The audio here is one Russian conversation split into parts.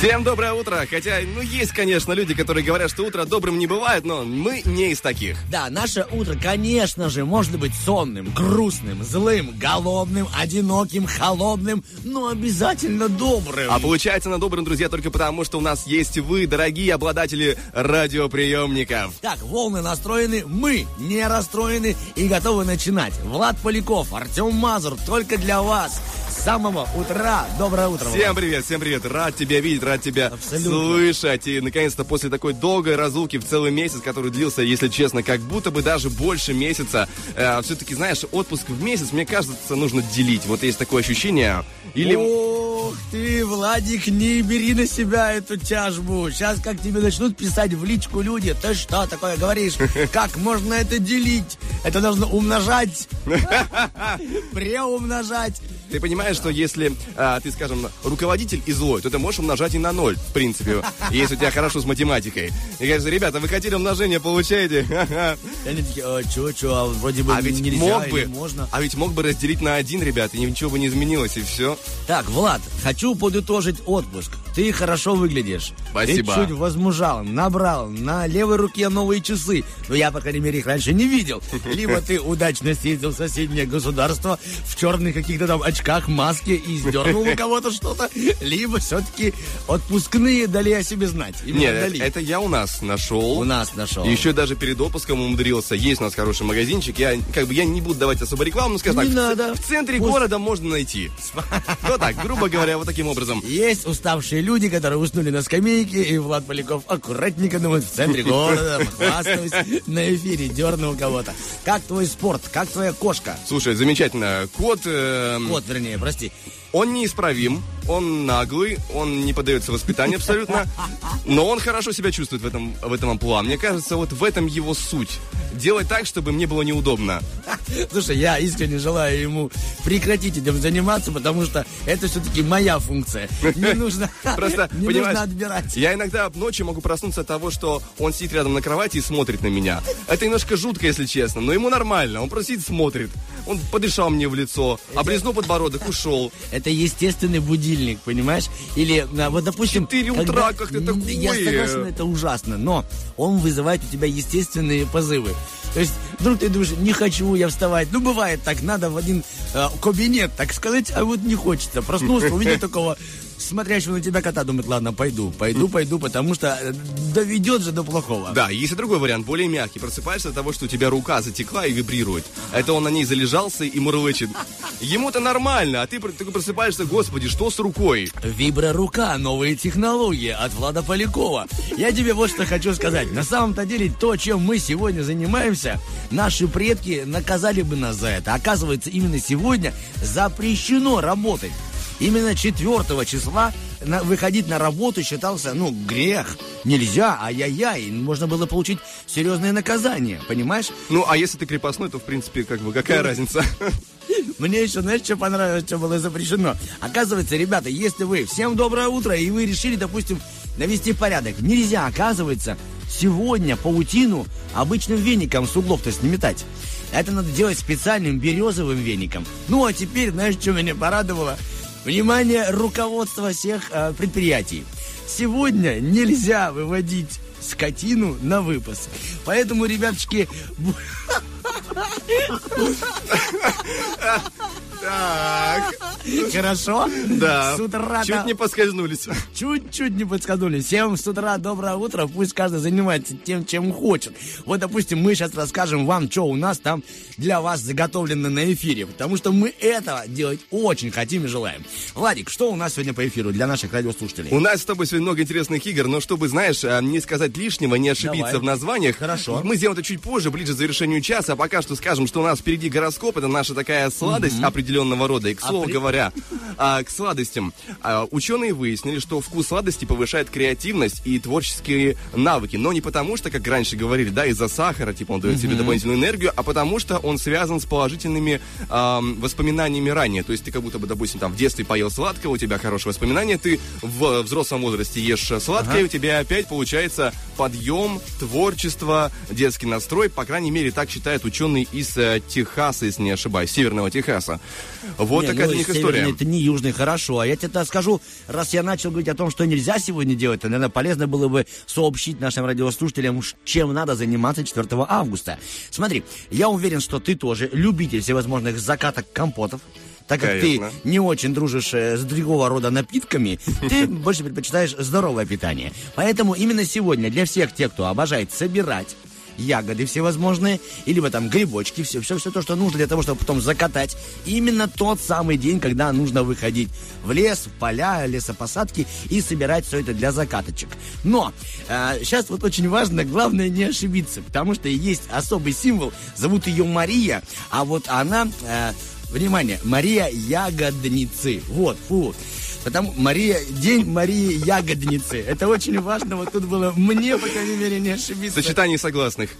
Всем доброе утро. Хотя, ну, есть, конечно, люди, которые говорят, что утро добрым не бывает, но мы не из таких. Да, наше утро, конечно же, может быть сонным, грустным, злым, голодным, одиноким, холодным, но обязательно добрым. А получается на добрым, друзья, только потому, что у нас есть вы, дорогие обладатели радиоприемников. Так, волны настроены, мы не расстроены и готовы начинать. Влад Поляков, Артем Мазур, только для вас. Самого утра. Доброе утро. Всем привет, всем привет. Рад тебя видеть, рад тебя Абсолютно. слышать. И, наконец-то, после такой долгой разлуки в целый месяц, который длился, если честно, как будто бы даже больше месяца, все-таки, знаешь, отпуск в месяц, мне кажется, нужно делить. Вот есть такое ощущение. Или... Ох ты, Владик, не бери на себя эту тяжбу. Сейчас как тебе начнут писать в личку люди, ты что такое говоришь? Как можно это делить? Это нужно умножать, преумножать. Ты понимаешь, что если а, ты, скажем, руководитель и злой, то ты можешь умножать и на ноль, в принципе, если у тебя хорошо с математикой. И кажется, ребята, вы хотели умножение, получаете. И они такие, а, чё, чё, а вроде бы А ведь нельзя мог бы, можно. а ведь мог бы разделить на один, ребят, и ничего бы не изменилось, и все. Так, Влад, хочу подытожить отпуск. Ты хорошо выглядишь. Спасибо. Ты чуть возмужал, набрал, на левой руке новые часы. Но я, по крайней мере, их раньше не видел. Либо ты удачно съездил в соседнее государство в черных каких-то там очках, маске и сдернул у кого-то что-то. Либо все-таки отпускные дали о себе знать. Нет, это, это я у нас нашел. У нас нашел. Еще даже перед отпуском умудрился. Есть у нас хороший магазинчик. Я как бы я не буду давать особо рекламу, но скажем Не так, в- надо. в центре Пусть- города можно найти. Вот так, грубо говоря, вот таким образом. Есть уставшие люди, которые уснули на скамейке, и Влад Поляков аккуратненько думает в центре города, похвастаюсь, на эфире, дернул кого-то. Как твой спорт? Как твоя кошка? Слушай, замечательно. Кот, эм, Кот, вернее, прости. Он неисправим, он наглый, он не поддается воспитанию абсолютно, но он хорошо себя чувствует в этом, в этом амплуа. Мне кажется, вот в этом его суть. Делать так, чтобы мне было неудобно. Слушай, я искренне желаю ему прекратить этим заниматься, потому что это все-таки моя функция. Не нужно, Просто, не нужно отбирать. я иногда ночью могу проснуться от того, что он сидит рядом на кровати и смотрит на меня. Это немножко жутко, если честно, но ему нормально. Он просто сидит, смотрит. Он подышал мне в лицо, облизнул подбородок, ушел. Это естественный будильник, понимаешь? Или, а, вот, допустим... Четыре когда- утра, как ты М, такое? Я согласен, это ужасно, но он вызывает у тебя естественные позывы. То есть, вдруг ты думаешь, не хочу я вставать. Ну, бывает так, надо в один э, кабинет, так сказать, а вот не хочется. Проснулся, увидел такого смотрящего на тебя кота, думает, ладно, пойду, пойду, пойду, потому что э, доведет же до плохого. Да, есть и другой вариант, более мягкий. Просыпаешься от того, что у тебя рука затекла и вибрирует. Это он на ней залежался и мурлычет. Ему-то нормально, а ты такой просыпаешься, господи, что с рукой? Виброрука, новые технологии от Влада Полякова. Я тебе вот что хочу сказать. На самом-то деле, то, чем мы сегодня занимаемся, наши предки наказали бы нас за это. Оказывается, именно сегодня запрещено работать. Именно 4 числа выходить на работу считался, ну, грех. Нельзя, ай-яй-яй. Можно было получить серьезное наказание, понимаешь? Ну, а если ты крепостной, то, в принципе, как бы, какая разница? Мне еще, знаешь, что понравилось, что было запрещено? Оказывается, ребята, если вы, всем доброе утро, и вы решили, допустим, навести порядок, нельзя, оказывается, сегодня паутину обычным веником с углов-то сметать. Это надо делать специальным березовым веником. Ну, а теперь, знаешь, что меня порадовало? Внимание руководства всех э, предприятий. Сегодня нельзя выводить скотину на выпас. Поэтому, ребятушки, бу- Так. Хорошо? Да. С утра Чуть не поскользнулись. Чуть-чуть не подскользнулись. Всем с утра доброе утро. Пусть каждый занимается тем, чем хочет. Вот, допустим, мы сейчас расскажем вам, что у нас там для вас заготовлено на эфире. Потому что мы этого делать очень хотим и желаем. Владик, что у нас сегодня по эфиру для наших радиослушателей? У нас с тобой сегодня много интересных игр, но чтобы, знаешь, а, не сказать лишнего, не ошибиться Давай. в названиях. Хорошо. Мы сделаем это чуть позже, ближе к завершению часа. А пока что скажем, что у нас впереди гороскоп. Это наша такая сладость определенного рода. И, к слову Апри- говоря, а, к сладостям. А, ученые выяснили, что вкус сладости повышает креативность и творческие навыки. Но не потому, что, как раньше говорили, да, из-за сахара, типа он дает тебе дополнительную энергию, а потому что он связан с положительными ам, воспоминаниями ранее. То есть ты как будто бы, допустим, там в детстве поел сладкого, у тебя хорошие воспоминания, ты в взрослом возрасте ешь сладкое, у тебя опять получается подъем, творчество, детский настрой. По крайней мере, так считают ученые из э, Техаса, если не ошибаюсь, северного Техаса. Вот Не, такая ну, них история. Это не южный, хорошо. А я тебе скажу, раз я начал говорить о том, что нельзя сегодня делать, то, наверное, полезно было бы сообщить нашим радиослушателям, чем надо заниматься 4 августа. Смотри, я уверен, что ты тоже любитель всевозможных закаток компотов. Так как Конечно. ты не очень дружишь э, с другого рода напитками, ты больше предпочитаешь здоровое питание. Поэтому именно сегодня для всех тех, кто обожает собирать ягоды всевозможные, и либо там грибочки, все, все, все то, что нужно для того, чтобы потом закатать. Именно тот самый день, когда нужно выходить в лес, в поля, лесопосадки и собирать все это для закаточек. Но сейчас вот очень важно, главное не ошибиться, потому что есть особый символ, зовут ее Мария, а вот она, э, внимание, Мария Ягодницы. Вот, фу. Потому Мария, день Марии Ягодницы. Это очень важно. Вот тут было мне, по крайней мере, не ошибиться. Сочетание согласных.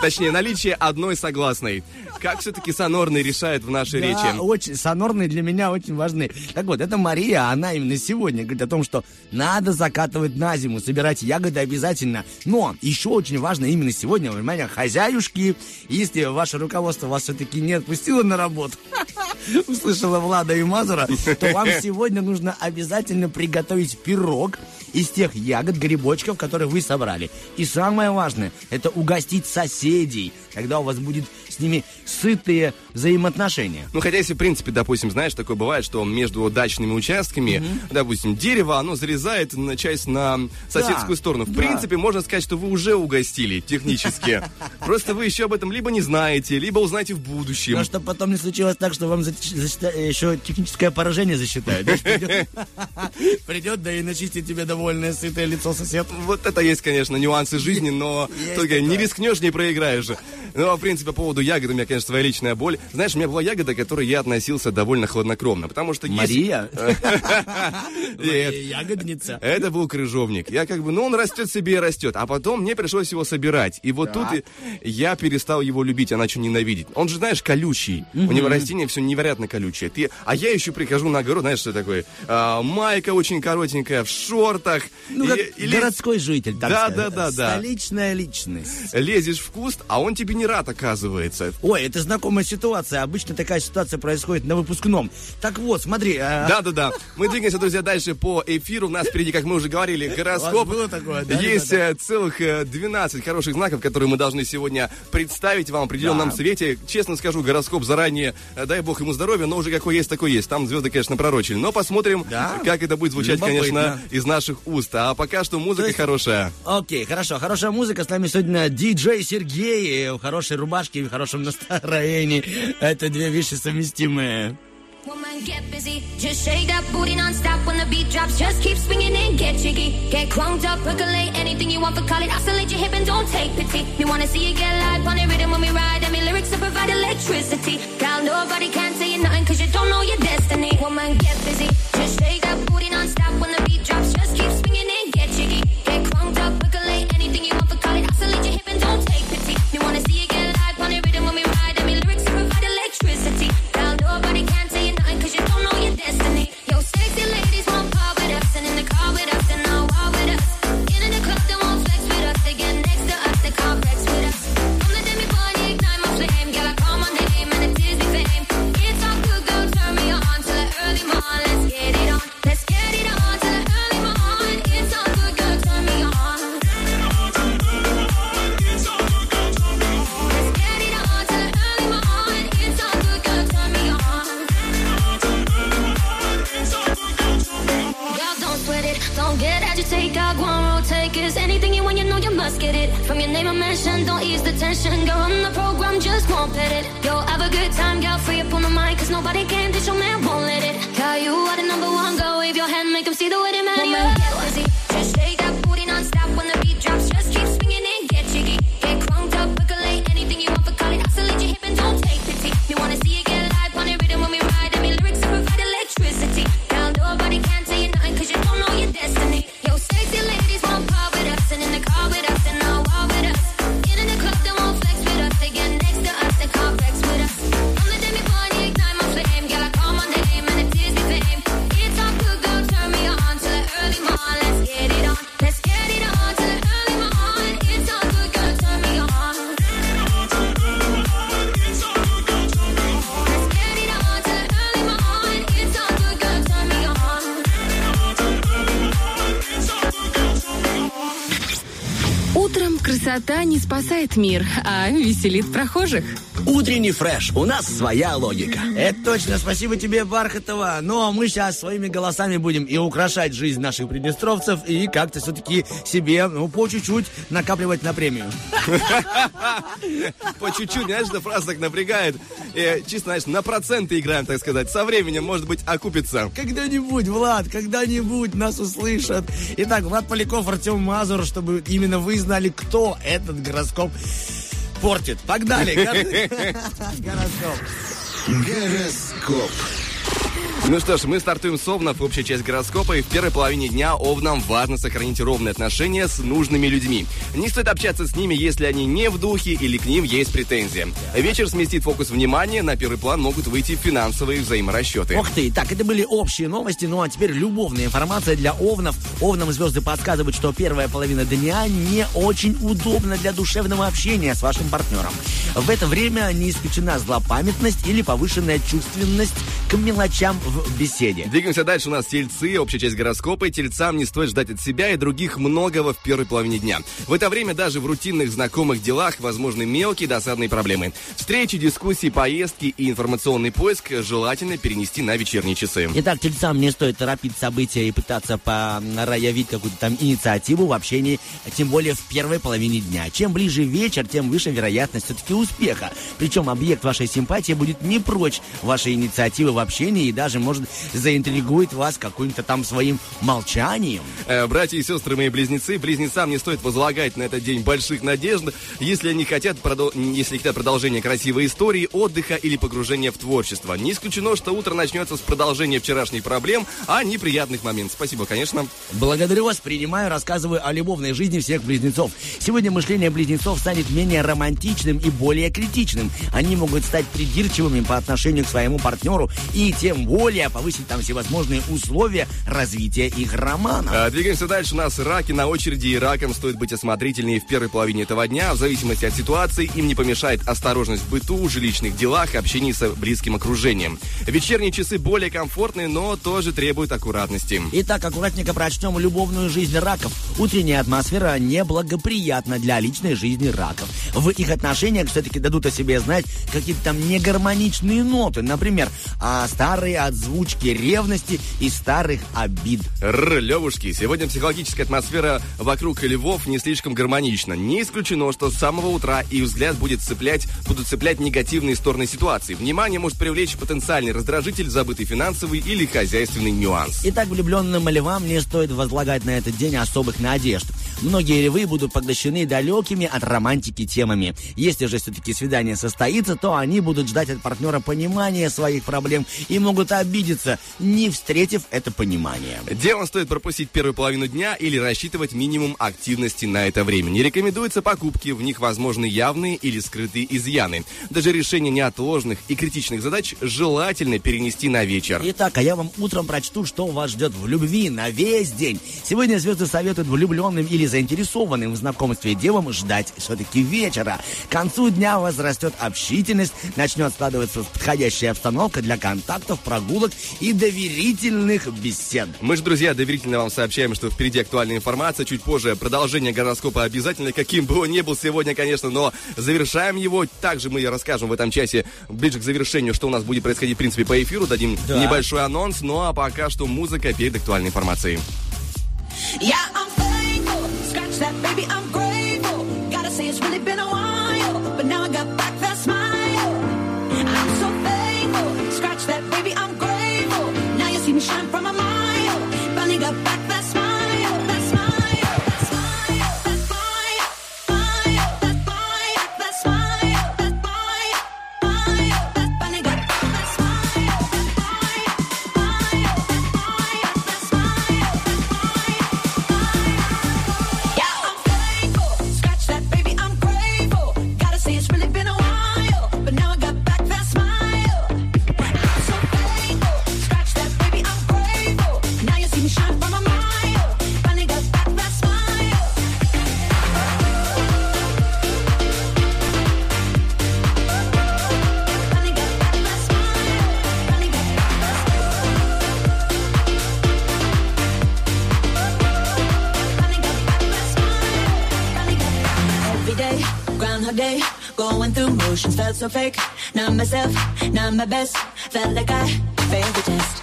Точнее, наличие одной согласной. Как все-таки сонорный решает в нашей Да, речи? очень, сонорные для меня очень важны. Так вот, это Мария, она именно сегодня говорит о том, что надо закатывать на зиму, собирать ягоды обязательно. Но еще очень важно именно сегодня, внимание, хозяюшки, если ваше руководство вас все-таки не отпустило на работу, услышала Влада и Мазура, то вам сегодня нужно обязательно приготовить пирог из тех ягод, грибочков, которые вы собрали. И самое важное, это угостить соседей, когда у вас будет с ними сытые взаимоотношения. Ну, хотя если, в принципе, допустим, знаешь, такое бывает, что между дачными участками, допустим, дерево, оно зарезает на часть на соседскую Да, сторону. В да. принципе, можно сказать, что вы уже угостили технически. Просто вы еще об этом либо не знаете, либо узнаете в будущем. Но чтобы потом не случилось так, что вам зачита- еще техническое поражение засчитают. Придет, да и начистит тебе довольное сытое лицо сосед. Вот это есть, конечно, нюансы жизни, но только не рискнешь, не проиграешь. Ну, а в принципе, по поводу ягод у меня, конечно, своя личная боль. Знаешь, у меня была ягода, к которой я относился довольно хладнокровно, потому что. Мария? Ягодница. Это был крыжовник. Я как бы, ну, он растет себе и растет. А потом мне пришлось его собирать. И вот тут я перестал его любить, а начал ненавидеть. Он же, знаешь, колючий. У него растение все невероятно колючее. Ты... А я еще прихожу на огород, знаешь, что такое? А, майка очень коротенькая, в шортах. Ну, как и городской житель, так Да, сказать. да, да, да. Столичная личность. Лезешь в куст, а он тебе не рад, оказывается. Ой, это знакомая ситуация. Обычно такая ситуация происходит на выпускном. Так вот, смотри. а, Да-да-да. Мы двигаемся, друзья, дальше по эфиру. У нас впереди, как мы уже говорили, гороскоп. было такое, да, Есть ребята? э, целых э, 12 хороших знаков, которые мы должны сегодня представить вам в определенном Да. свете. Честно скажу, гороскоп заранее, э, дай бог ему здоровья, но уже какой есть, такой есть. Там звезды, конечно, пророчили. Но посмотрим, Да. как это будет звучать, Любопытно. конечно, из наших уст. А пока что музыка То есть- хорошая. Окей, хорошо. Хорошая музыка. С нами сегодня диджей Сергей в хорошей рубашке и в хорошем настроении. Это две вещи совместимые. Woman, get busy. Just shake that booty non-stop when the beat drops. Just keep swinging and get jiggy. Get crunked up, percolate anything you want for call it. Oscillate your hip and don't take pity. We wanna see you get live on the rhythm when we ride. And me lyrics to provide electricity. Girl, nobody can say you nothing cause you don't know your destiny. Woman, get busy. Just shake that booty non-stop when the beat drops. Name I mention, don't ease the tension. Girl, on the program, just won't pet it. Yo, have a good time, girl, free up on the mic, cause nobody can dish your man, won't let it. Girl, you are the number one, go wave your hand, make them see the красота не спасает мир, а веселит прохожих. Утренний фреш. У нас своя логика. Это точно. Спасибо тебе, Бархатова. Ну, а мы сейчас своими голосами будем и украшать жизнь наших приднестровцев, и как-то все-таки себе, ну, по чуть-чуть накапливать на премию. По чуть-чуть, знаешь, эта фраза так напрягает. Э, чисто, знаешь, на проценты играем, так сказать. Со временем, может быть, окупится. Когда-нибудь, Влад, когда-нибудь нас услышат. Итак, Влад Поляков, Артем Мазур, чтобы именно вы знали, кто этот гороскоп портит. Погнали. Гороскоп. Гороскоп. Ну что ж, мы стартуем с Овнов, общая часть гороскопа, и в первой половине дня Овнам важно сохранить ровные отношения с нужными людьми. Не стоит общаться с ними, если они не в духе или к ним есть претензии. Вечер сместит фокус внимания, на первый план могут выйти финансовые взаиморасчеты. Ух ты, так, это были общие новости, ну а теперь любовная информация для овнов. Овнам звезды подсказывают, что первая половина дня не очень удобна для душевного общения с вашим партнером. В это время не исключена злопамятность или повышенная чувственность к мелочам беседе. Двигаемся дальше. У нас тельцы, общая часть гороскопа. И тельцам не стоит ждать от себя и других многого в первой половине дня. В это время даже в рутинных знакомых делах возможны мелкие досадные проблемы. Встречи, дискуссии, поездки и информационный поиск желательно перенести на вечерние часы. Итак, тельцам не стоит торопить события и пытаться проявить какую-то там инициативу в общении, тем более в первой половине дня. Чем ближе вечер, тем выше вероятность все-таки успеха. Причем объект вашей симпатии будет не прочь вашей инициативы в общении и даже, может, заинтригует вас каким-то там своим молчанием. Э, братья и сестры мои близнецы, близнецам не стоит возлагать на этот день больших надежд, если они хотят, продол- если хотят продолжения красивой истории, отдыха или погружения в творчество. Не исключено, что утро начнется с продолжения вчерашних проблем, а неприятных моментов. Спасибо, конечно. Благодарю вас, принимаю, рассказываю о любовной жизни всех близнецов. Сегодня мышление близнецов станет менее романтичным и более критичным. Они могут стать придирчивыми по отношению к своему партнеру и тем более повысить там всевозможные условия развития их романа. А, Двигаемся дальше. У нас раки на очереди, и ракам стоит быть осмотрительнее в первой половине этого дня. В зависимости от ситуации им не помешает осторожность в быту, жилищных делах, общении с близким окружением. Вечерние часы более комфортные, но тоже требуют аккуратности. Итак, аккуратненько прочтем любовную жизнь раков. Утренняя атмосфера неблагоприятна для личной жизни раков. В их отношениях все-таки дадут о себе знать какие-то там негармоничные ноты. Например, а старые отзвучки ревности и старых обид. Р, Левушки, сегодня психологическая атмосфера вокруг львов не слишком гармонична. Не исключено, что с самого утра их взгляд будет цеплять, будут цеплять негативные стороны ситуации. Внимание может привлечь потенциальный раздражитель, забытый финансовый или хозяйственный нюанс. Итак, влюбленным львам не стоит возлагать на этот день особых надежд. Многие львы будут поглощены далекими от романтики темами. Если же все-таки свидание состоится, то они будут ждать от партнера понимания своих проблем и могут обидеться, не встретив это понимание. Делом стоит пропустить первую половину дня или рассчитывать минимум активности на это время. Не рекомендуются покупки, в них возможны явные или скрытые изъяны. Даже решение неотложных и критичных задач желательно перенести на вечер. Итак, а я вам утром прочту, что вас ждет в любви на весь день. Сегодня звезды советуют влюбленным или заинтересованным в знакомстве девам ждать все-таки вечера. К концу дня возрастет общительность, начнет складываться подходящая обстановка для контактов, прогулок и доверительных бесед. Мы же, друзья, доверительно вам сообщаем, что впереди актуальная информация. Чуть позже продолжение гороскопа обязательно, каким бы он ни был сегодня, конечно, но завершаем его. Также мы расскажем в этом часе, ближе к завершению, что у нас будет происходить, в принципе, по эфиру. Дадим Да. небольшой анонс. Ну а пока что музыка перед актуальной информацией. Yeah, I'm thankful. Scratch that, baby, I'm grateful. Got a say it's really been a sunshine not my best. Felt like I failed the test.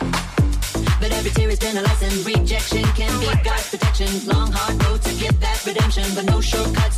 But every tear has been a lesson. Rejection can be God's protection. Long, hard road to get that redemption, but no shortcuts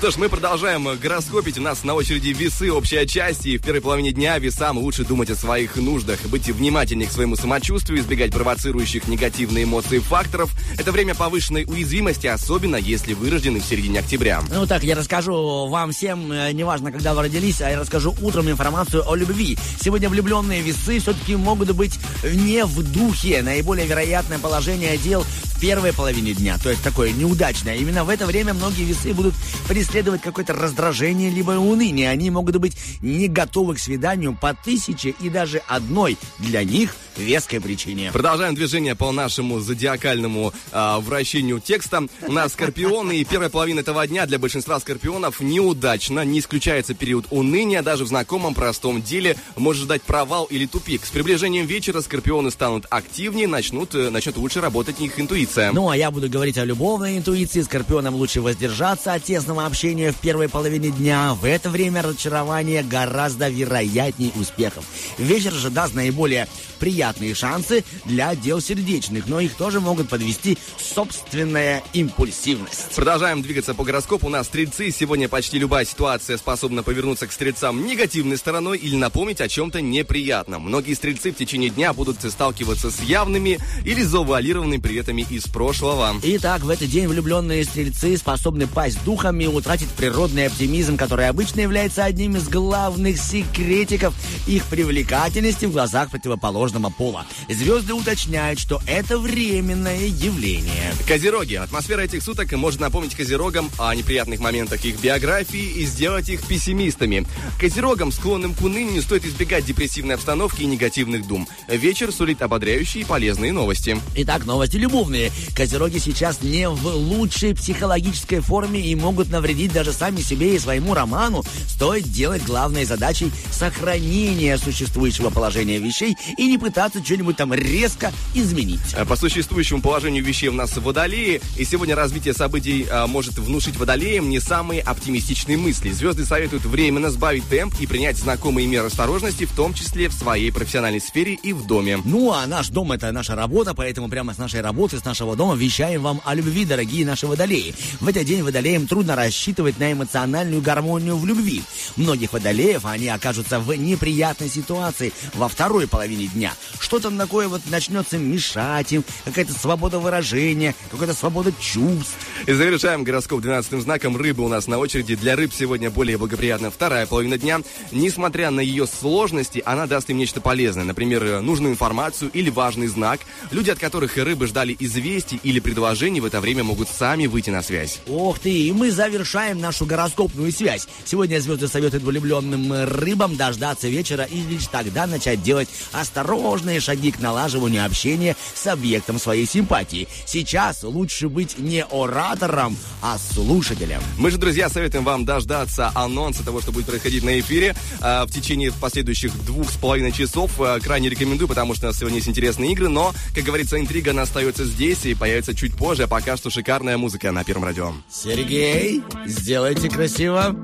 что ж, мы продолжаем гороскопить. У нас на очереди весы, общая часть. И в первой половине дня весам лучше думать о своих нуждах. Быть внимательнее к своему самочувствию, избегать провоцирующих негативные эмоции факторов. Это время повышенной уязвимости, особенно если вы в середине октября. Ну так, я расскажу вам всем, э, неважно, когда вы родились, а я расскажу утром информацию о любви. Сегодня влюбленные весы все-таки могут быть не в духе. Наиболее вероятное положение дел первой половине дня, то есть такое неудачное. Именно в это время многие весы будут преследовать какое-то раздражение либо уныние. Они могут быть не готовы к свиданию по тысяче и даже одной для них веской причине. Продолжаем движение по нашему зодиакальному а, вращению текста. У нас скорпионы, и первая половина этого дня для большинства скорпионов неудачно. Не исключается период уныния. Даже в знакомом простом деле может ждать провал или тупик. С приближением вечера скорпионы станут активнее, начнут, э, начнет лучше работать их интуиция. Ну, а я буду говорить о любовной интуиции. Скорпионам лучше воздержаться от тесного общения в первой половине дня. В это время разочарование гораздо вероятней успехов. Вечер же даст наиболее приятные шансы для дел сердечных, но их тоже могут подвести собственная импульсивность. Продолжаем двигаться по гороскопу. У нас стрельцы. Сегодня почти любая ситуация способна повернуться к стрельцам негативной стороной или напомнить о чем-то неприятном. Многие стрельцы в течение дня будут сталкиваться с явными или завуалированными приветами из прошлого. Итак, в этот день влюбленные стрельцы способны пасть духом и утратить природный оптимизм, который обычно является одним из главных секретиков их привлекательности в глазах противоположного пола. Звезды уточняют, что это временное явление. Козероги. Атмосфера этих суток может напомнить козерогам о неприятных моментах их биографии и сделать их пессимистами. Козерогам, склонным к унынию, стоит избегать депрессивной обстановки и негативных дум. Вечер сулит ободряющие и полезные новости. Итак, новости любовные. Козероги сейчас не в лучшей психологической форме и могут навредить даже сами себе и своему роману. Стоит делать главной задачей сохранение существующего положения вещей и не пытаться что-нибудь там резко изменить. А По существующему положению вещей у нас водолеи, и сегодня развитие событий а, может внушить водолеям не самые оптимистичные мысли. Звезды советуют временно сбавить темп и принять знакомые меры осторожности, в том числе в своей профессиональной сфере и в доме. Ну, а наш дом это наша работа, поэтому прямо с нашей работы, с нашего дома вещаем вам о любви, дорогие наши водолеи. В этот день водолеям трудно рассчитывать на эмоциональную гармонию в любви. Многих водолеев они окажутся в неприятной ситуации во второй половине дня. Что-то такое вот начнется мешать им, какая-то свобода выражения, какая-то свобода чувств. И завершаем гороскоп 12 знаком рыбы у нас на очереди. Для рыб сегодня более благоприятна вторая половина дня. Несмотря на ее сложности, она даст им нечто полезное. Например, нужную информацию или важный знак. Люди, от которых рыбы ждали известий или предложений, в это время могут сами выйти на связь. Ох ты, и мы завершаем нашу гороскопную связь. Сегодня звезды советуют влюбленным рыбам дождаться вечера и лишь тогда начать делать осторожные шаги к налаживанию общения с объектом своей симпатии. Сейчас лучше быть не оратором, а слушателем. Мы же, друзья, советуем вам дождаться анонса того, что будет происходить на эфире э, в течение последующих двух с половиной часов. Э, крайне рекомендую, потому что у нас сегодня есть интересные игры, но, как говорится, интрига она остается здесь и появится чуть позже, а пока что шикарная музыка на Первом радио. Сергей, сделайте красиво.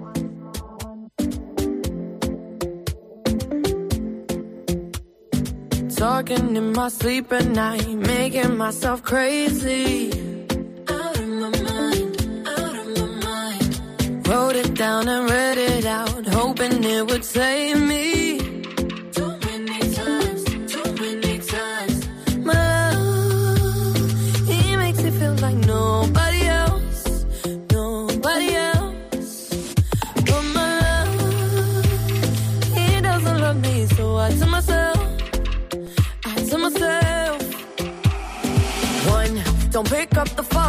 Talking in my sleep at night, making myself crazy. Out of my mind, out of my mind. Wrote it down and read it out, hoping it would save me. Like nobody else, nobody else. But my love, doesn't love me, so I tell myself. I tell myself One, don't pick up the phone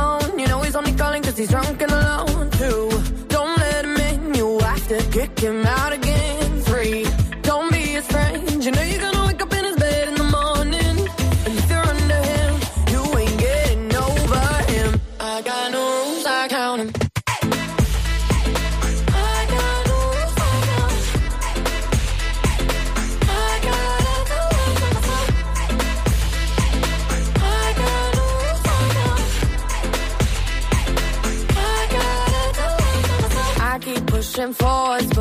searching for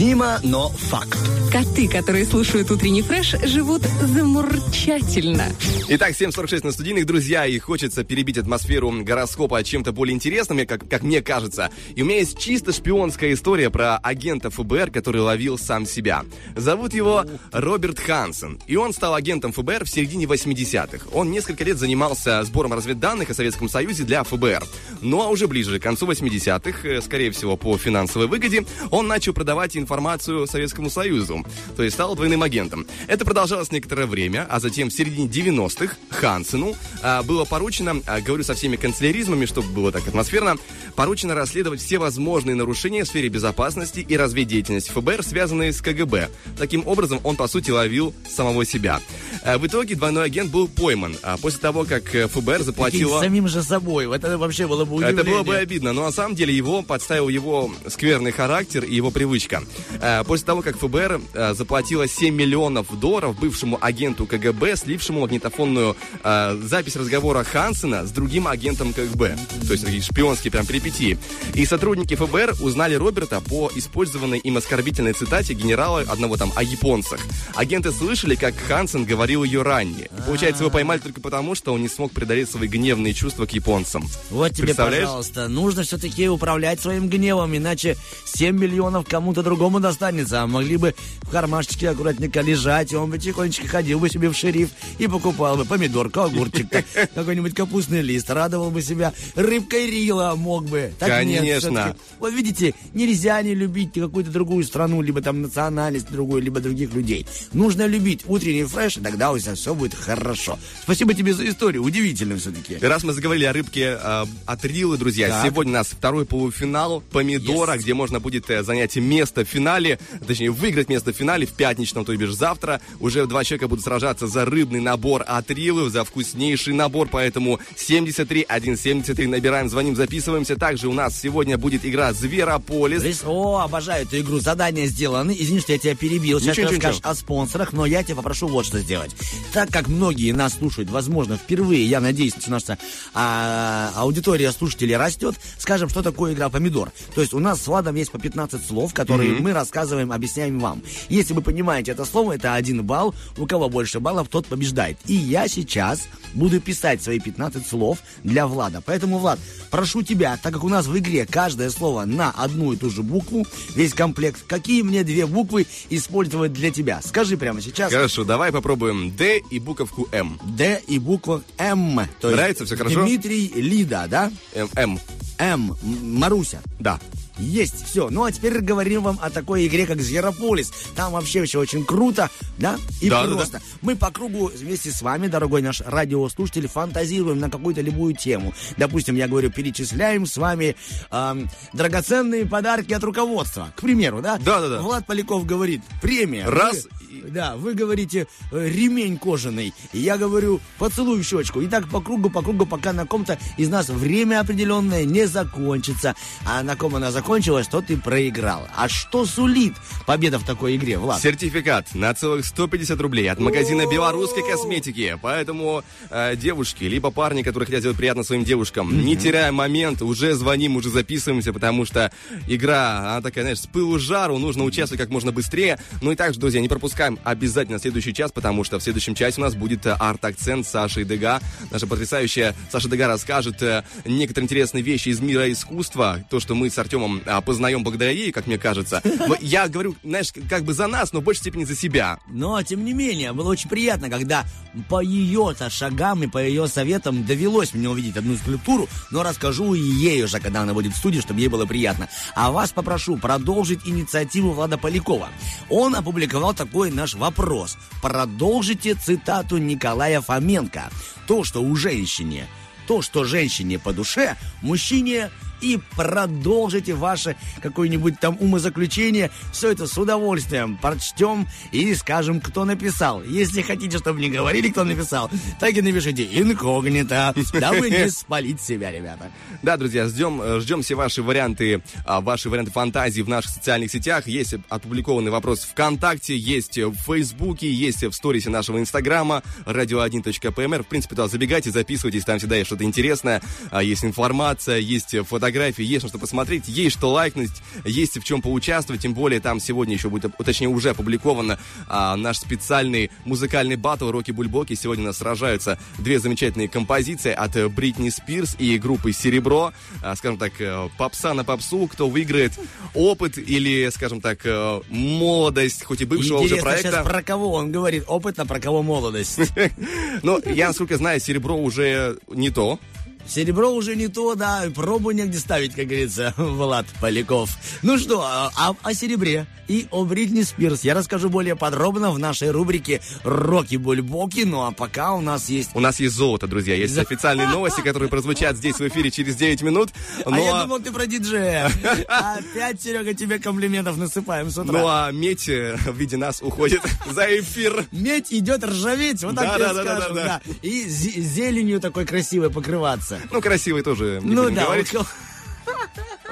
Необъяснимо, но факт. Коты, которые слушают утренний фреш, живут замурчательно. Итак, 7.46 на студийных, друзья, и хочется перебить атмосферу гороскопа чем-то более интересным, как, как мне кажется. И у меня есть чисто шпионская история про агента ФБР, который ловил сам себя. Зовут его Роберт Хансен, и он стал агентом ФБР в середине 80-х. Он несколько лет занимался сбором разведданных о Советском Союзе для ФБР. Ну а уже ближе к концу 80-х, э, скорее всего по финансовой выгоде, он начал продавать информацию Советскому Союзу, то есть стал двойным агентом. Это продолжалось некоторое время, а затем в середине 90-х Хансену а, было поручено, а, говорю со всеми канцеляризмами, чтобы было так атмосферно, поручено расследовать все возможные нарушения в сфере безопасности и разведдеятельности ФБР, связанные с КГБ. Таким образом, он, по сути, ловил самого себя. А, в итоге двойной агент был пойман, а после того, как ФБР заплатило... Прикинь, самим же собой. Это вообще было бы удивление. Это было бы обидно, но на самом деле его подставил его скверный характер и его привычка. Э, После того, как ФБР э, заплатило 7 миллионов долларов бывшему агенту КГБ, слившему магнитофонную э, запись разговора Хансена с другим агентом КГБ. То есть такие шпионские прям перипетии. И сотрудники ФБР узнали Роберта по использованной им оскорбительной цитате генерала одного там о японцах. Агенты слышали, как Хансен говорил ее ранее. Получается, его поймали только потому, что он не смог преодолеть свои гневные чувства к японцам. Вот тебе, Представляешь? пожалуйста, нужно все-таки управлять своим гневом, иначе 7 миллионов кому-то другому достанется, а могли бы в кармашечке аккуратненько лежать, и он бы тихонечко ходил бы себе в шериф и покупал бы помидорку, огурчик, какой-нибудь капустный лист, радовал бы себя рыбкой рила мог бы. Так нет, Конечно. всё-таки. вот видите, нельзя не любить какую-то другую страну, либо там национальность другую, либо других людей. Нужно любить утренний фреш, и тогда у тебя все будет хорошо. Спасибо тебе за историю, удивительно все-таки. Раз мы заговорили о рыбке э, от Рилы, друзья, Так. сегодня у нас второй полуфинал помидора, Yes. где можно будет э, занять место в финале, точнее, выиграть место в финале в пятничном, то бишь завтра. Уже два человека будут сражаться за рыбный набор от Рилы, за вкуснейший набор, поэтому 73 173 набираем, звоним, записываемся. Также у нас сегодня будет игра Зверополис. Рис- О, обожаю эту игру. Задания сделаны. Извини, что я тебя перебил. Сейчас Ничего, ты ничего, расскажешь о спонсорах, но я тебя попрошу вот что сделать. Так как многие нас слушают, возможно, впервые, я надеюсь, что наша а, аудитория слушателей растет, скажем, что такое игра помидор. То есть у нас с Владом есть по 15 слов, которые мы рассказываем, объясняем вам. Если вы понимаете это слово, это один балл. У кого больше баллов, тот побеждает. И я сейчас буду писать свои 15 слов для Влада. Поэтому, Влад, прошу тебя, так как у нас в игре каждое слово на одну и ту же букву, весь комплект, какие мне две буквы использовать для тебя? Скажи прямо сейчас. Хорошо, давай попробуем Д и буковку М. Д и буква М. То есть Нравится? Всё хорошо? Дмитрий Лида, да? М. М. Маруся. Да. Есть, все. Ну а теперь говорим вам о такой игре, как Зверополис. Там вообще все очень круто, да? И Да, да, просто. Мы по кругу вместе с вами, дорогой наш радиослушатель, фантазируем на какую-то любую тему. Допустим, я говорю, перечисляем с вами ам, драгоценные подарки от руководства. К примеру, да? Да, да, да. Влад Поляков говорит, премия. Раз да, вы говорите э, ремень кожаный. Я говорю, поцелуй в щечку. И так по кругу, по кругу, пока на ком-то из нас время определенное не закончится. А на ком она закончилась, то ты проиграл. А что сулит победа в такой игре, Влад? Сертификат на целых 150 рублей от магазина белорусской косметики. Поэтому э, девушки, либо парни, которые хотят сделать приятно своим девушкам, не теряя момент, уже звоним, уже записываемся, потому что игра, она такая, знаешь, с пылу жару, нужно участвовать как можно быстрее. Ну и также, друзья, не пропускаем обязательно следующий час, потому что в следующем часе у нас будет э, арт-акцент Саши Дега. Наша потрясающая Саша Дега расскажет э, некоторые интересные вещи из мира искусства, то, что мы с Артемом а, познаем благодаря ей, как мне кажется. Я говорю, знаешь, как бы за нас, но в большей степени за себя. Но, тем не менее, было очень приятно, когда по ее-то шагам и по ее советам довелось мне увидеть одну скульптуру, но расскажу и ей уже, когда она будет в студии, чтобы ей было приятно. А вас попрошу продолжить инициативу Влада Полякова. Он опубликовал такой наш вопрос. Продолжите цитату Николая Фоменко. То, что у женщине, то, что женщине по душе, мужчине и продолжите ваше какое-нибудь там умозаключение. Все это с удовольствием прочтем и скажем, кто написал. Если хотите, чтобы не говорили, кто написал, так и напишите инкогнито, дабы не спалить себя, ребята. Да, друзья, ждем, э, ждем все ваши варианты, а, ваши варианты фантазии в наших социальных сетях. Есть опубликованный вопрос ВКонтакте, есть в Фейсбуке, есть в сторисе нашего Инстаграма, radio1.pmr. В принципе, туда забегайте, записывайтесь, там всегда есть что-то интересное, а, есть информация, есть фотографии, фотографии, есть на что посмотреть, есть что лайкнуть, есть в чем поучаствовать, тем более там сегодня еще будет, точнее уже опубликован а, наш специальный музыкальный батл «Роки Бульбоки». Сегодня у нас сражаются две замечательные композиции от Бритни Спирс и группы «Серебро». А, скажем так, э, попса на попсу, кто выиграет опыт или, скажем так, э, молодость, хоть и бывшего уже Интересно проекта. сейчас про кого он говорит, опытно, про кого молодость. Но я, насколько знаю, «Серебро» уже не то. Серебро уже не то, да, пробу негде ставить, как говорится, Влад Поляков. Ну что, а, а- о серебре и о Бритни Спирс я расскажу более подробно в нашей рубрике «Роки-бульбоки», ну а пока у нас есть... У нас есть золото, друзья. Есть официальные новости, которые прозвучат здесь в эфире через 9 минут. А Ну я а- думал, ты про диджея. Опять, Серега, тебе комплиментов насыпаем с утра. Ну а медь э, в виде нас уходит за эфир. Медь идет ржаветь, вот так Да, да, да. И зе- зеленью такой красивой покрываться. Ну, красивый тоже не Ну да, говорить. вот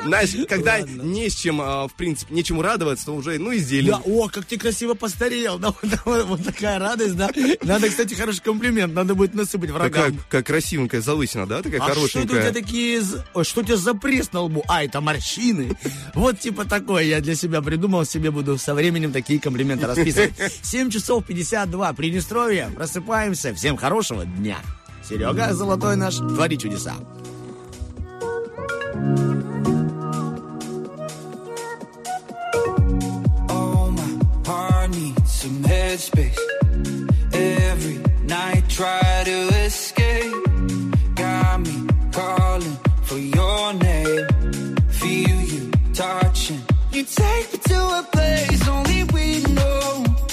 Знаешь, когда Ладно. не с чем, а, в принципе, нечему радоваться, то уже, ну и зелень. Да, о, как ты красиво постарел. Да, вот, вот- вот такая радость, да. Надо, кстати, хороший комплимент. Надо будет насыпать врагам. какая красивенькая залысина, да? Такая А что это у тебя хорошенькая. такие... Ой, что у тебя за пресс на лбу? А, это морщины. Вот типа такое я для себя придумал. Себе буду со временем такие комплименты расписывать. 7 часов 52. Приднестровье. Просыпаемся. Всем хорошего дня. Серега, золотой наш, твори чудеса. Oh, take me to a place only we know.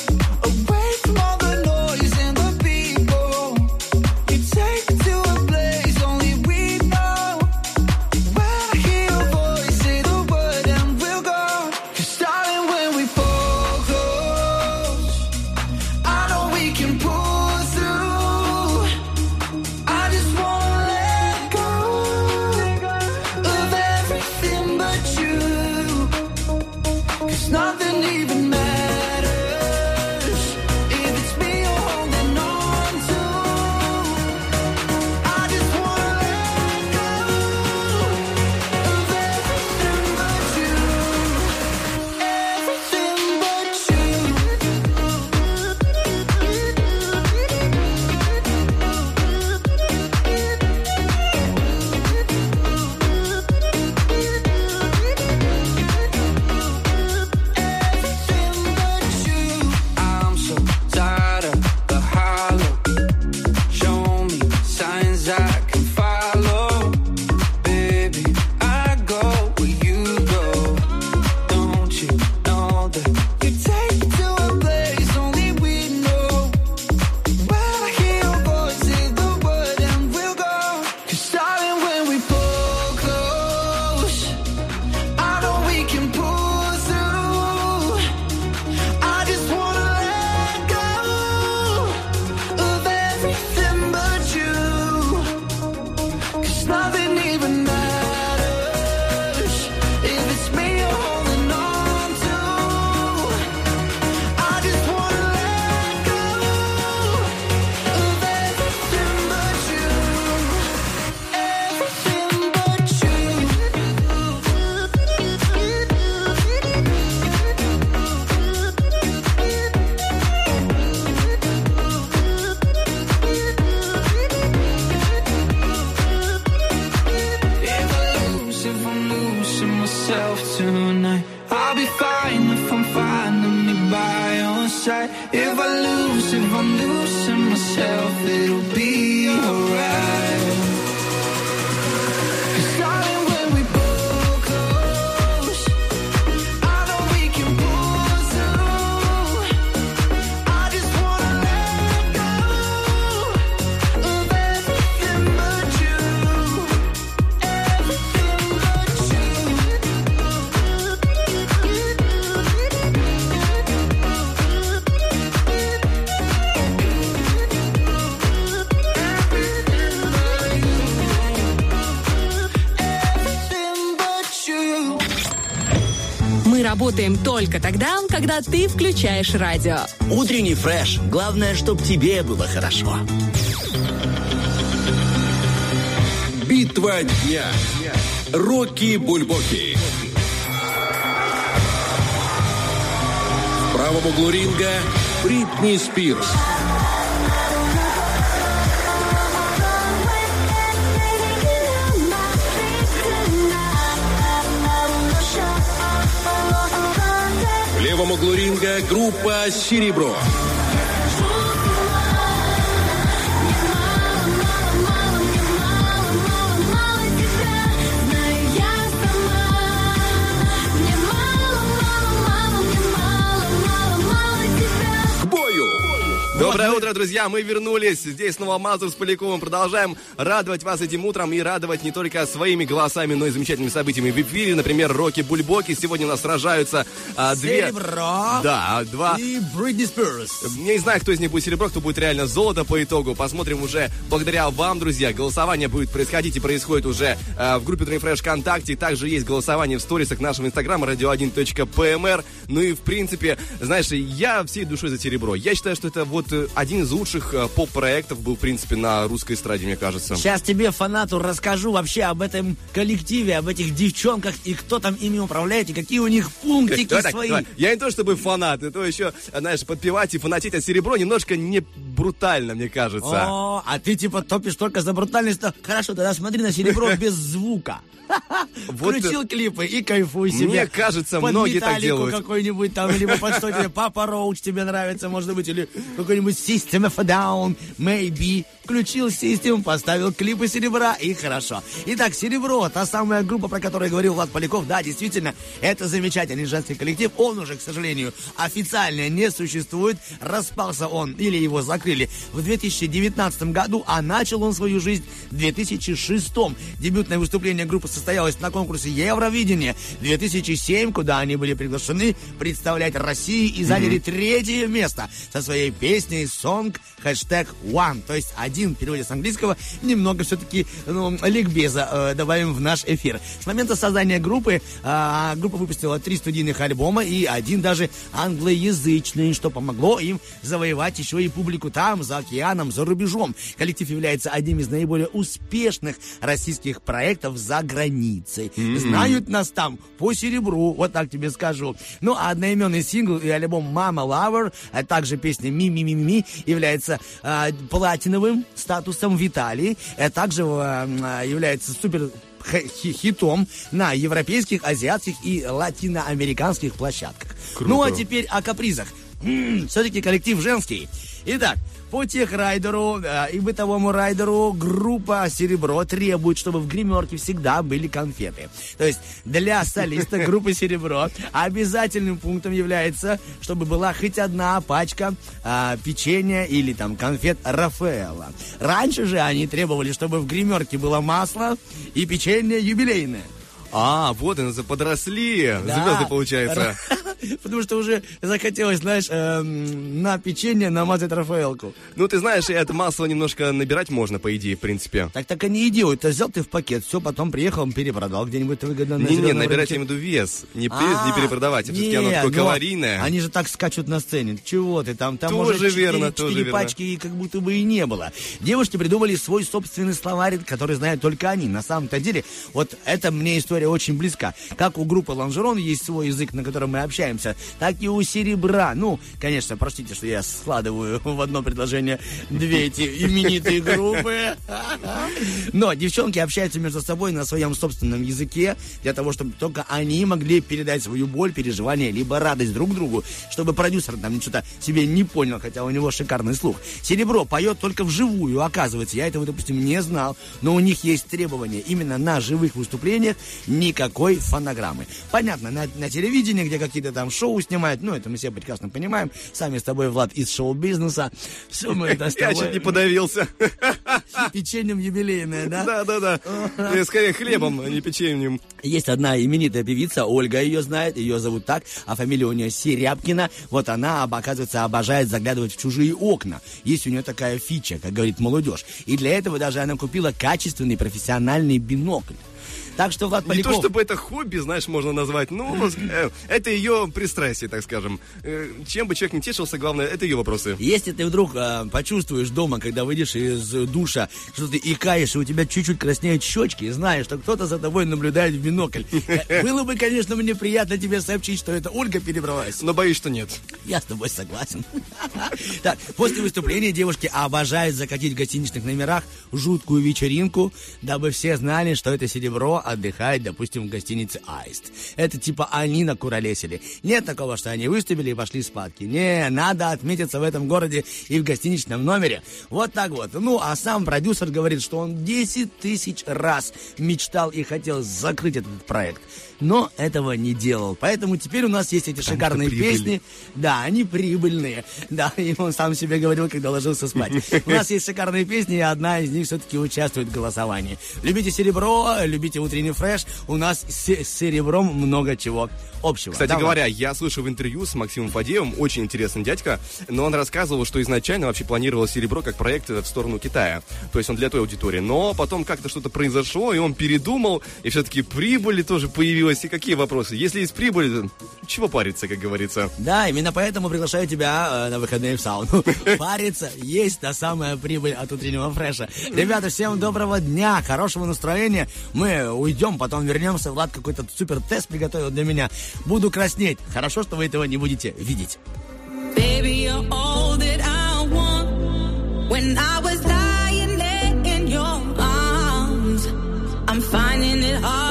Только тогда, когда ты включаешь радио. Утренний фреш. Главное, чтобы тебе было хорошо. Битва дня. Рокки Бульбоки. В правом углу ринга Бритни Спирс. В углу ринга группа «Серебро». Доброе утро, друзья! Мы вернулись. Здесь снова Мазур с Поляковым. Продолжаем радовать вас этим утром и радовать не только своими голосами, но и замечательными событиями в эфире. Например, Рокки Бульбоки. Сегодня у нас сражаются а, две... Серебро. Да, два... И Бритни Спирс. Я не знаю, кто из них будет серебро, кто будет реально золото по итогу. Посмотрим уже благодаря вам, друзья. Голосование будет происходить и происходит уже э, в группе Трейфреш ВКонтакте. Также есть голосование в сторисах нашего инстаграма radio1.pmr. Ну и, в принципе, знаешь, я всей душой за серебро. Я считаю, что это вот э, один из лучших э, поп-проектов был, в принципе, на русской эстраде, мне кажется. Сейчас тебе, фанату, расскажу вообще об этом коллективе, об этих девчонках и кто там ими управляет, и какие у них пунктики Давай свои. давай. Я не то чтобы фанат, и то еще, знаешь, подпевать и фанатить от серебро немножко не брутально, мне кажется. О, а ты типа топишь только за брутальность. Хорошо, тогда смотри на серебро без звука. Вот, Включил клипы и кайфуй себе. Мне кажется, Под многие так делают. какой-нибудь там, либо под что тебе, Папа Роуч тебе нравится, может быть, или какой-нибудь System of a Down, maybe. Включил System, поставил клипы серебра, и хорошо. Итак, серебро, та самая группа, про которую говорил Влад Поляков, да, действительно, это замечательный женский коллектив. Он уже, к сожалению, официально не существует. Распался он, или его закрыли в 2019 году, а начал он свою жизнь в 2006. Дебютное выступление группы состоялось на конкурсе Евровидения 2007, куда они были приглашены представлять Россию и заняли третье место со своей песней Song Hashtag One, то есть один в переводе с английского, немного все-таки ну, ликбеза э, добавим в наш эфир. С момента создания группы э, группа выпустила три студийных альбома и один даже англоязычный, что помогло им завоевать еще и публику там, за океаном, за рубежом. Коллектив является одним из наиболее успешных российских проектов за границей. Знают нас там по серебру, вот так тебе скажу. Ну, а одноименный сингл и альбом «Мама Lover», а также песня «Ми-ми-ми-ми» является а, платиновым статусом в Италии, а также а, является супер хитом на европейских, азиатских и латиноамериканских площадках. Ну а теперь о капризах. Все-таки коллектив женский. Итак, по техрайдеру э, и бытовому райдеру группа «Серебро» требует, чтобы в гримерке всегда были конфеты. То есть для солиста группы «Серебро» обязательным пунктом является, чтобы была хоть одна пачка а, печенья или там конфет Рафаэла. Раньше же они требовали, чтобы в гримерке было масло и печенье юбилейное. А, вот они подросли. Да. Звезды, получается. Потому что уже захотелось, знаешь, эм, на печенье намазать Рафаэлку. Ну, ты знаешь, это масло немножко набирать можно, по идее, в принципе. Так так они и делают. Есть взял ты в пакет, все, потом приехал, перепродал где-нибудь выгодно. Не-не, зеленом набирать, я имею в виду вес. Не, А, не перепродавать. Все-таки оно не, такое но калорийное. Они же так скачут на сцене. Чего ты там? Там Тоже верно, тоже верно. пачки и как будто бы и не было. Девушки придумали свой собственный словарь, который знают только они. На самом-то деле, вот эта мне история очень близка. Как у группы Лонжерон есть свой язык, на котором мы общаемся, так и у Серебра. Ну, конечно, простите, что я складываю в одно предложение две эти именитые группы. Но девчонки общаются между собой на своем собственном языке, для того, чтобы только они могли передать свою боль, переживания, либо радость друг другу, чтобы продюсер там что-то себе не понял, хотя у него шикарный слух. Серебро поет только вживую, оказывается. Я этого, допустим, не знал. Но у них есть требования. Именно на живых выступлениях никакой фонограммы. Понятно, на, на телевидении, где какие-то там шоу снимают, ну, это мы все прекрасно понимаем. Сами с тобой, Влад, из шоу-бизнеса. Все мы это с Я тобой- чуть не подавился. Печеньем юбилейное, да? Да-да-да. Э, Скорее хлебом, а не печеньем. Есть одна именитая певица, Ольга ее знает, ее зовут так, а фамилия у нее Серябкина. Вот она, оказывается, обожает заглядывать в чужие окна. Есть у нее такая фича, как говорит молодежь. И для этого даже она купила качественный профессиональный бинокль. Так что, Влад Не Поляков... то чтобы это хобби, знаешь, можно назвать, ну, э, это ее пристрастие, так скажем. Э, Чем бы человек не тешился, главное, это ее вопросы. Если ты вдруг э, почувствуешь дома, когда выйдешь из душа, что ты икаешь, и у тебя чуть-чуть краснеют щечки, и знаешь, что кто-то за тобой наблюдает в бинокль, было бы, конечно, мне приятно тебе сообщить, что это Ольга перебралась. Но боюсь, что нет. Я с тобой согласен. Так, после выступления девушки обожают закатить в гостиничных номерах жуткую вечеринку, дабы все знали, что это серебро отдыхает, допустим, в гостинице Аист. Это типа они накуролесили. Нет такого, что они выступили и пошли спадки. Не, надо отметиться в этом городе и в гостиничном номере. Вот так вот. Ну, а сам продюсер говорит, что он 10 тысяч раз мечтал и хотел закрыть этот проект. Но этого не делал. Поэтому теперь у нас есть эти шикарные прибыль. песни. Да, они прибыльные. Да, и он сам себе говорил, когда ложился спать. У нас есть шикарные песни, и одна из них все-таки участвует в голосовании. Любите серебро, любите утренний фреш. У нас с, серебром много чего общего. Кстати Да, говоря, я слышал в интервью с Максимом Фадеевым, очень интересный дядька, но он рассказывал, что изначально вообще планировал серебро как проект в сторону Китая. То есть он для той аудитории. Но потом как-то что-то произошло, и он передумал, и все-таки прибыль тоже появилась. И какие вопросы? Если есть прибыль, чего париться, как говорится? Да, именно поэтому приглашаю тебя э, на выходные в сауну. Париться, есть та самая прибыль от утреннего фреша. Ребята, всем доброго дня, хорошего настроения. Мы уйдем, потом вернемся. Влад какой-то супер тест приготовил для меня. Буду краснеть. Хорошо, что вы этого не будете видеть. Baby, you're all that I want. When I was lying in your arms, I'm finding it hard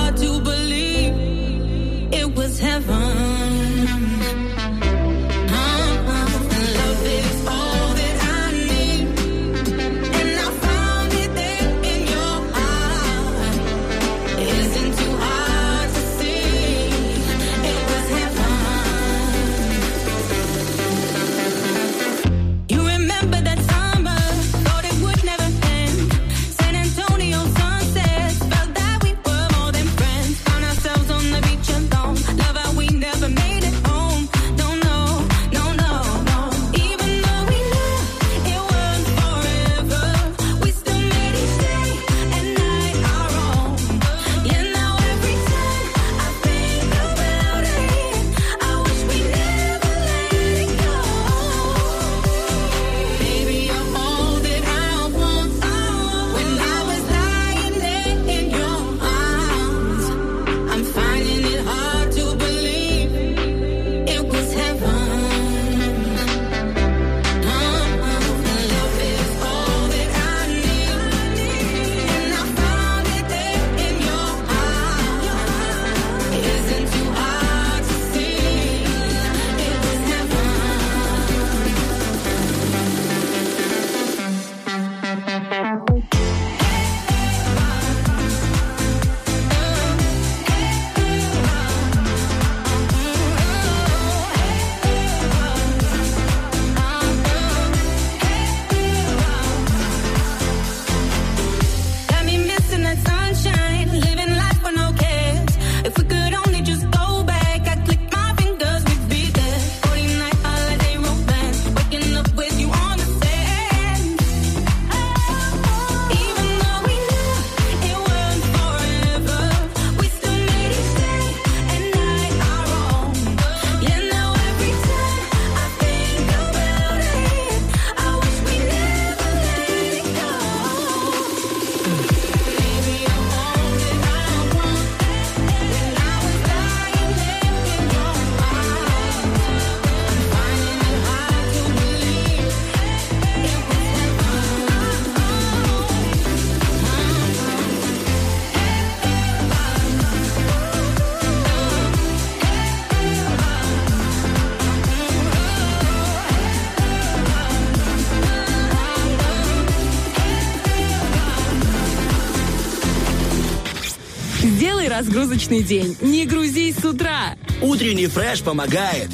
разгрузочный день. Не грузись с утра. Утренний фреш помогает.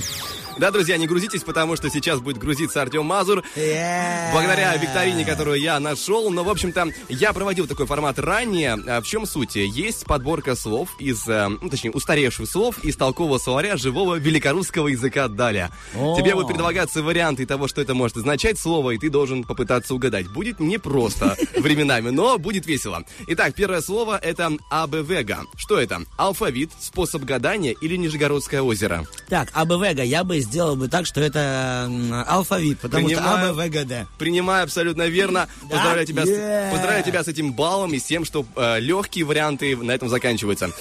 Да, друзья, не грузитесь, потому что сейчас будет грузиться Артем Мазур. Э. Благодаря викторине, которую я нашел. Но, в общем-то, я проводил такой формат ранее. А В чем суть? Есть подборка слов из, э, ну, точнее, устаревших слов из толкового словаря живого великорусского языка далее. О. Тебе будут предлагаться варианты того, что это может означать слово, и ты должен попытаться угадать. Будет непросто временами, но будет весело. Итак, первое слово это АБВГа. Что это? Алфавит, способ гадания или Нижегородское озеро? Так, АБВГ, я бы сделал бы так, что это алфавит, потому Принимаю. что АБВГД. Принимаю абсолютно верно. Да? Поздравляю тебя, с, Yeah. поздравляю тебя с этим баллом и с тем, что э, легкие варианты на этом заканчиваются.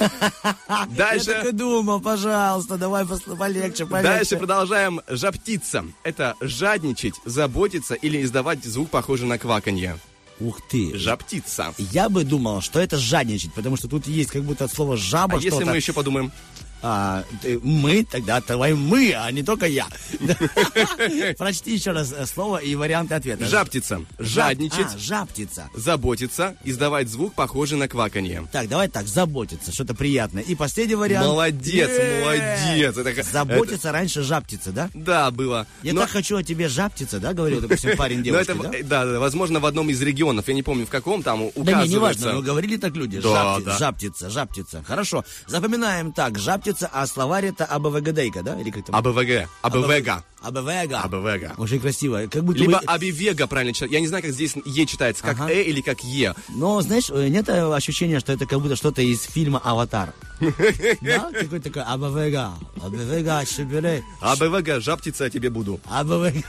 Я Дальше. так и думал, пожалуйста, давай полегче, полегче. Дальше продолжаем. Жаптица. Это жадничать, заботиться или издавать звук, похожий на кваканье. Ух ты. Жаптица. Я бы думал, что это жадничать, потому что тут есть как будто от слова жаба А если что-то. мы еще подумаем? А, ты- мы, тогда давай мы, а не только я. Прочти еще раз э, слово и варианты ответа. Жаптица. Жадничать, А, жаптица. заботиться, издавать звук, похожий на кваканье. Так, давай так, заботиться, что-то приятное. И последний вариант. Молодец, молодец. Это Заботиться раньше жаптица, да? Да, было. Я Но- так хочу о тебе жаптица, да, говорил, допустим, парень Но девушке, это, да? э, да, да, возможно, в одном из регионов, я не помню в каком, там Да указывается. не, неважно, но говорили так люди. Да, Жапти- да. Жаптица, жаптица. Хорошо. Запоминаем так. Жаптица, а словарь это АБВГДейка, да? Или как там? АБВГ. АБВГ. АБВГ. АБВГ. Очень красиво. Как будто Либо бы- Абивега, правильно читать. Я не знаю, как здесь Е читается, как Ага. Э или как Е. Но, знаешь, э, нет э, ощущения, что это как будто что-то из фильма «Аватар». Да? Какой такой АБВГ. АБВГ, шиберей. АБВГ, жаптица я тебе буду. АБВГ.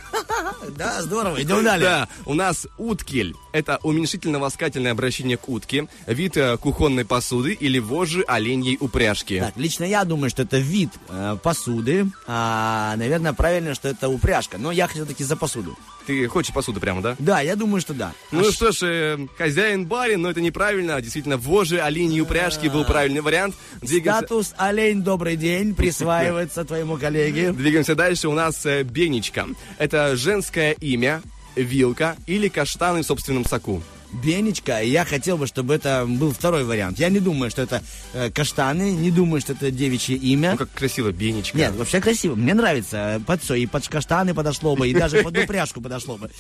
Да, здорово. Идем далее. Да, у нас уткель. Это уменьшительно-ласкательное обращение к утке, вид э, кухонной посуды или вожжи оленьей упряжки. Так, лично я думаю, что это вид э, посуды. А, наверное, правильно, что это упряжка. Но я все-таки за посуду. Ты хочешь посуду прямо, да? Да, я думаю, что да. Ну А что ж, э, хозяин барин, но это неправильно. Действительно, вожжи оленьей упряжки был правильный вариант. Двигаемся, Статус олень добрый день присваивается твоему коллеге. двигаемся дальше. У нас э, Бенечка. Это женское имя, вилка или каштаны в собственном соку. Бенечка, и я хотел бы, чтобы это был второй вариант. Я не думаю, что это э, каштаны, не думаю, что это девичье имя. Ну, как красиво, Бенечка. Нет, вообще красиво. Мне нравится. Под все. И под каштаны подошло бы, и даже под упряжку подошло бы.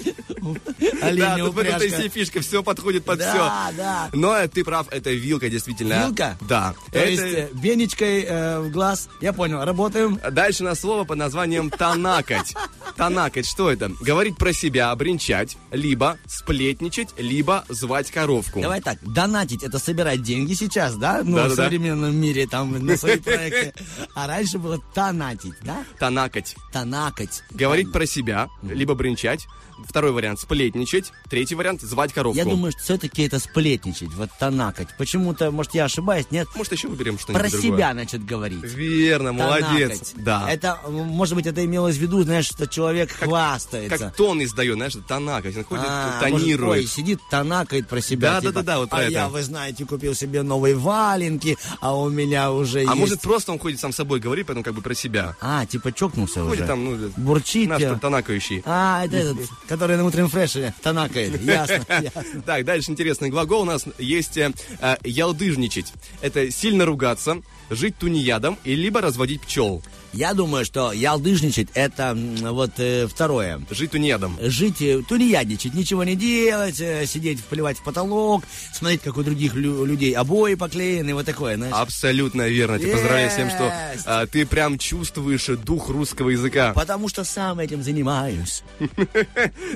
Да, тут в этом-то и упряжка. все фишка, все подходит под Да, все. да. Но э, ты прав, это вилка, действительно. Вилка? Да. То есть э, бенечкой э, в глаз. Я понял, работаем. Дальше на слово под названием «танакать». Танакать, что это? Говорить про себя, бренчать, либо сплетничать, либо звать коровку. Давай так, донатить это собирать деньги сейчас, да? Ну, Да-да-да. в современном мире там на свои проекты. А раньше было тонатить, да? Танакать. Тонакать. Говорить про себя, либо бренчать. Второй вариант – сплетничать. Третий вариант – звать коровку. Я думаю, что все-таки это сплетничать, вот тонакать. Почему-то, может, я ошибаюсь, нет? Может, еще выберем что-нибудь Про другое. себя, значит, говорить. Верно, молодец. Тонакать. Да. Это, может быть, это имелось в виду, знаешь, что человек хвастается. Как тон издает, знаешь, танакать. Он ходит, А, может, тонирует. ой, сидит, тонакает про себя. Да, да, типа, да, да, вот про а это. я, вы знаете, купил себе новые валенки, а у меня уже А есть... может, просто он ходит сам с собой, говорит, поэтому как бы про себя. А, типа чокнулся Ходит уже. там, ну, Бурчит. наш я. танакающий. А, это этот, который на утреннем фреше тонакает. Ясно, ясно. Так, дальше интересный глагол у нас есть э, э, ялдыжничать. Это сильно ругаться, жить тунеядом и либо разводить пчел. Я думаю, что ялдыжничать это вот э, второе. Жить тунеядом. Жить, э, тунеядничать, ничего не делать, э, сидеть, плевать в потолок, смотреть, как у других лю- людей обои поклеены, вот такое, знаешь. Абсолютно верно. Тебя поздравляю с тем, что а, ты прям чувствуешь дух русского языка. Потому что сам этим занимаюсь.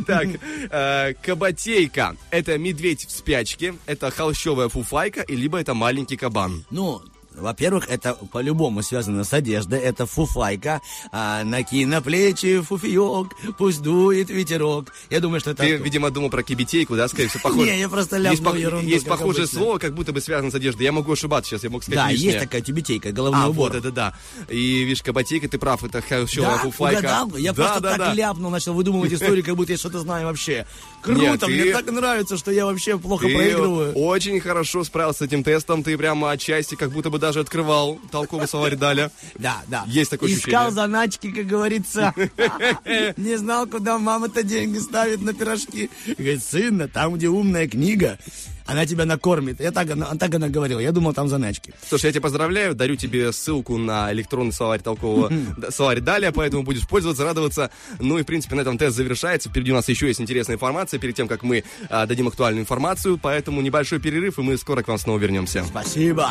Так, э, кабатейка. Это медведь в спячке, это холщовая фуфайка, и либо это маленький кабан. Ну, во-первых, это по-любому связано с одеждой. Это фуфайка. А, накинь на плечи фуфиек, пусть дует ветерок. Я думаю, что это... Ты, оттуда. видимо, думал про кибитейку, да, скорее всего, похоже. Не, я просто есть, ляпнул пох- ерунду, есть похожее обычно. слово, как будто бы связано с одеждой. Я могу ошибаться сейчас, я мог сказать Да, лишнее. есть такая тюбетейка, головной А, убор. вот это да. И видишь, кабатейка, ты прав, это холщовая Да, фуфайка. угадал? Я да, просто да, так да. ляпнул, начал выдумывать истории, как будто я что-то знаю вообще. Круто, Нет, ты- мне так нравится, что я вообще плохо Ты проигрываю. очень хорошо справился с этим тестом, ты прямо отчасти как будто бы даже открывал толковый словарь Даля. Да, да. Есть такое Искал ощущение. заначки, как говорится. Не знал, куда мама-то деньги ставит на пирожки. Говорит, сын, там, где умная книга, она тебя накормит. Я так, она- так она говорила. Я думал, там заначки. Слушай, я тебя поздравляю, дарю тебе ссылку на электронный словарь толкового словарь Даля, поэтому будешь пользоваться, радоваться. Ну и, в принципе, на этом тест завершается. Впереди у нас еще есть интересная информация перед тем, как мы а, дадим актуальную информацию, поэтому небольшой перерыв, и мы скоро к вам снова вернемся. Спасибо.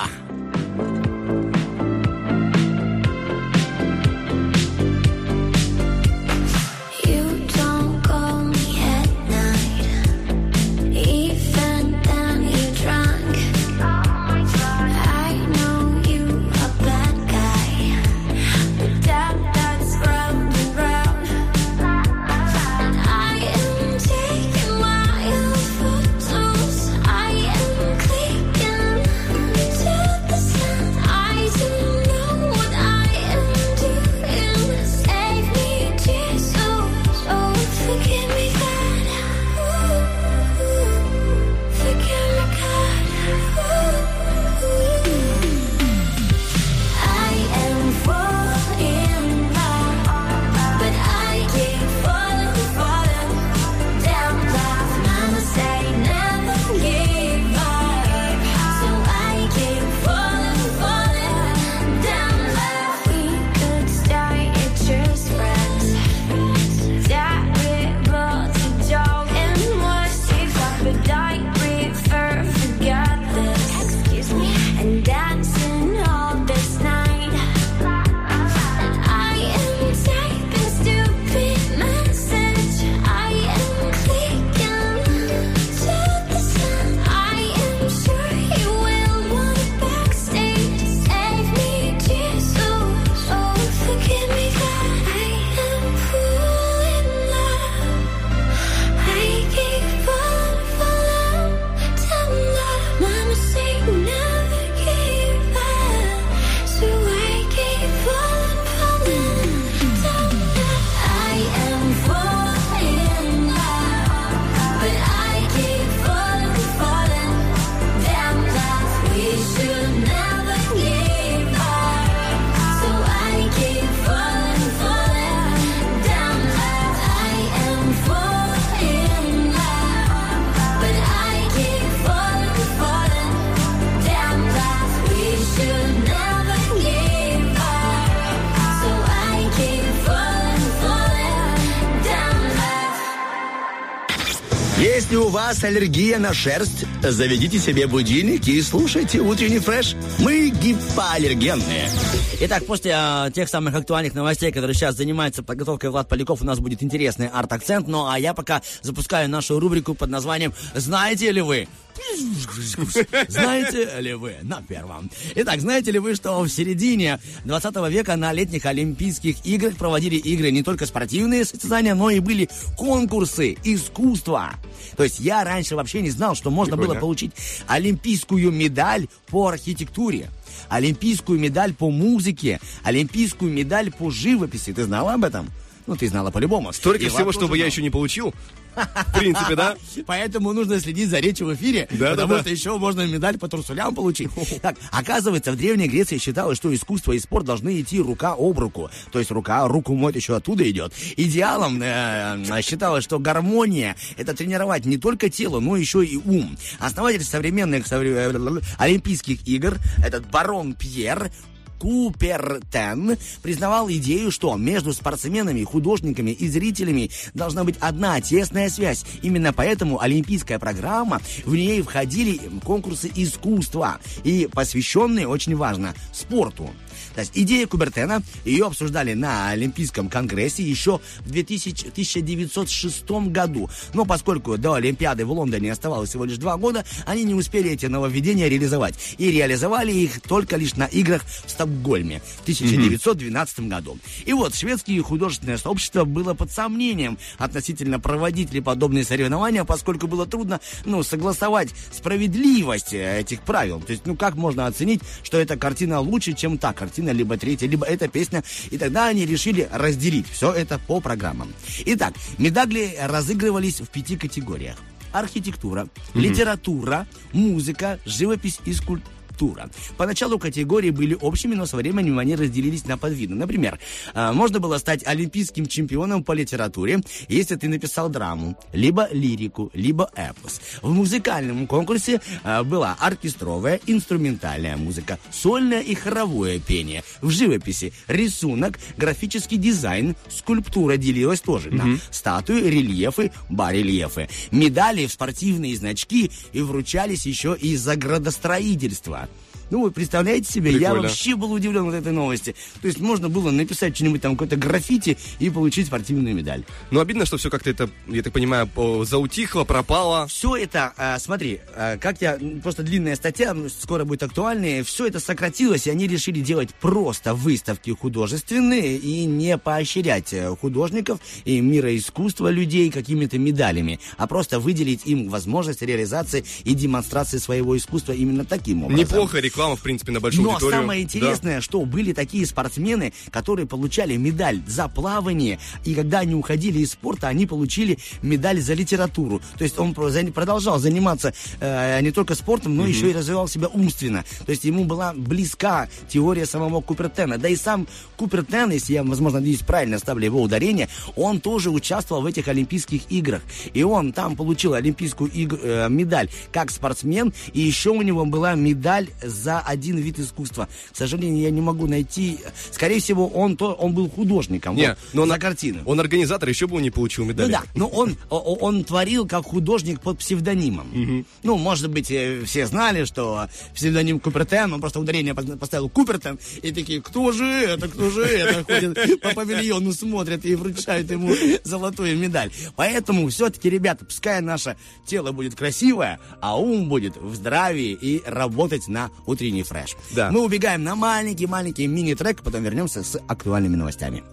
Вас аллергия на шерсть, заведите себе будильник и слушайте утренний фреш. Мы гипоаллергенные. Итак, после а, тех самых актуальных новостей, которые сейчас занимается подготовкой Влад Поляков, у нас будет интересный арт-акцент. Ну, а я пока запускаю нашу рубрику под названием «Знаете ли вы?» Знаете ли вы на первом? Итак, знаете ли вы, что в середине 20 века на летних Олимпийских играх проводили игры не только спортивные состязания, но и были конкурсы искусства. То есть я раньше вообще не знал, что можно было Прикольно. получить олимпийскую медаль по архитектуре. Олимпийскую медаль по музыке, олимпийскую медаль по живописи. Ты знала об этом? Ну, ты знала по-любому. Столько И всего, чтобы тоже я знал. еще не получил. В принципе, да? Поэтому нужно следить за речью в эфире, Да, потому да, да. что еще можно медаль по трусулям получить. Так, оказывается, в Древней Греции считалось, что искусство и спорт должны идти рука об руку. То есть рука руку моет еще оттуда идет. Идеалом э, считалось, что гармония — это тренировать не только тело, но еще и ум. Основатель современных совре- э, Олимпийских игр, этот барон Пьер, Купертен признавал идею, что между спортсменами, художниками и зрителями должна быть одна тесная связь. Именно поэтому олимпийская программа, в ней входили конкурсы искусства и посвященные, очень важно, спорту. То есть идея Кубертена, ее обсуждали на Олимпийском конгрессе еще в 2000 1906 году. Но поскольку до Олимпиады в Лондоне оставалось всего лишь два года, они не успели эти нововведения реализовать. И реализовали их только лишь на играх в Стокгольме в 1912 году. И вот шведское художественное сообщество было под сомнением относительно проводить ли подобные соревнования, поскольку было трудно ну, согласовать справедливость э, этих правил. То есть, ну как можно оценить, что эта картина лучше, чем та картина, либо третья, либо эта песня. И тогда они решили разделить все это по программам. Итак, медали разыгрывались в пяти категориях. Архитектура, литература, музыка, живопись и скульптура. Скульптура. Поначалу категории были общими, но со временем они разделились на подвиды. Например, э, можно было стать олимпийским чемпионом по литературе, если ты написал драму, либо лирику, либо эпос. В музыкальном конкурсе э, была оркестровая, инструментальная музыка, сольное и хоровое пение. В живописи рисунок, графический дизайн, скульптура делилась тоже на статуи, рельефы, барельефы. Медали в спортивные значки и вручались еще и за градостроительство. Ну, вы представляете себе, я Прикольно. вообще был удивлен от этой новости. То есть можно было написать что-нибудь там, какое-то граффити и получить спортивную медаль. Ну, обидно, что все как-то это, я так понимаю, по- заутихло, пропало. Все это, а, смотри, а, как я, просто длинная статья, скоро будет актуальнее, все это сократилось, и они решили делать просто выставки художественные и не поощрять э, художников и мира искусства людей какими-то медалями, а просто выделить им возможность реализации и демонстрации своего искусства именно таким образом. Неплохо реклама, в принципе, на большую Но аудиторию. самое интересное, что были такие спортсмены, которые получали медаль за плавание, и когда они уходили из спорта, они получили медаль за литературу. То есть он продолжал заниматься э, не только спортом, но еще и развивал себя умственно. То есть ему была близка теория самого Купертена. Да и сам Купертен, если я, возможно, надеюсь, правильно ставлю его ударение, он тоже участвовал в этих Олимпийских играх. И он там получил олимпийскую иг- э, медаль как спортсмен, и еще у него была медаль за один вид искусства. К сожалению, я не могу найти. Скорее всего, он, то, он был художником Не, вот, но за он, организатор, еще бы он не получил медаль. Ну да, но он, он творил как художник под псевдонимом. Ну, может быть, э, все знали, что псевдоним Купертен, он просто ударение пос- поставил Купертен, и такие, кто же это, кто же это, ходят по павильону, смотрят и вручают ему золотую медаль. Поэтому все-таки, ребята, пускай наше тело будет красивое, а ум будет в здравии и работать на утренний фреш. Да. Мы убегаем на маленький-маленький мини-трек, потом вернемся с актуальными новостями.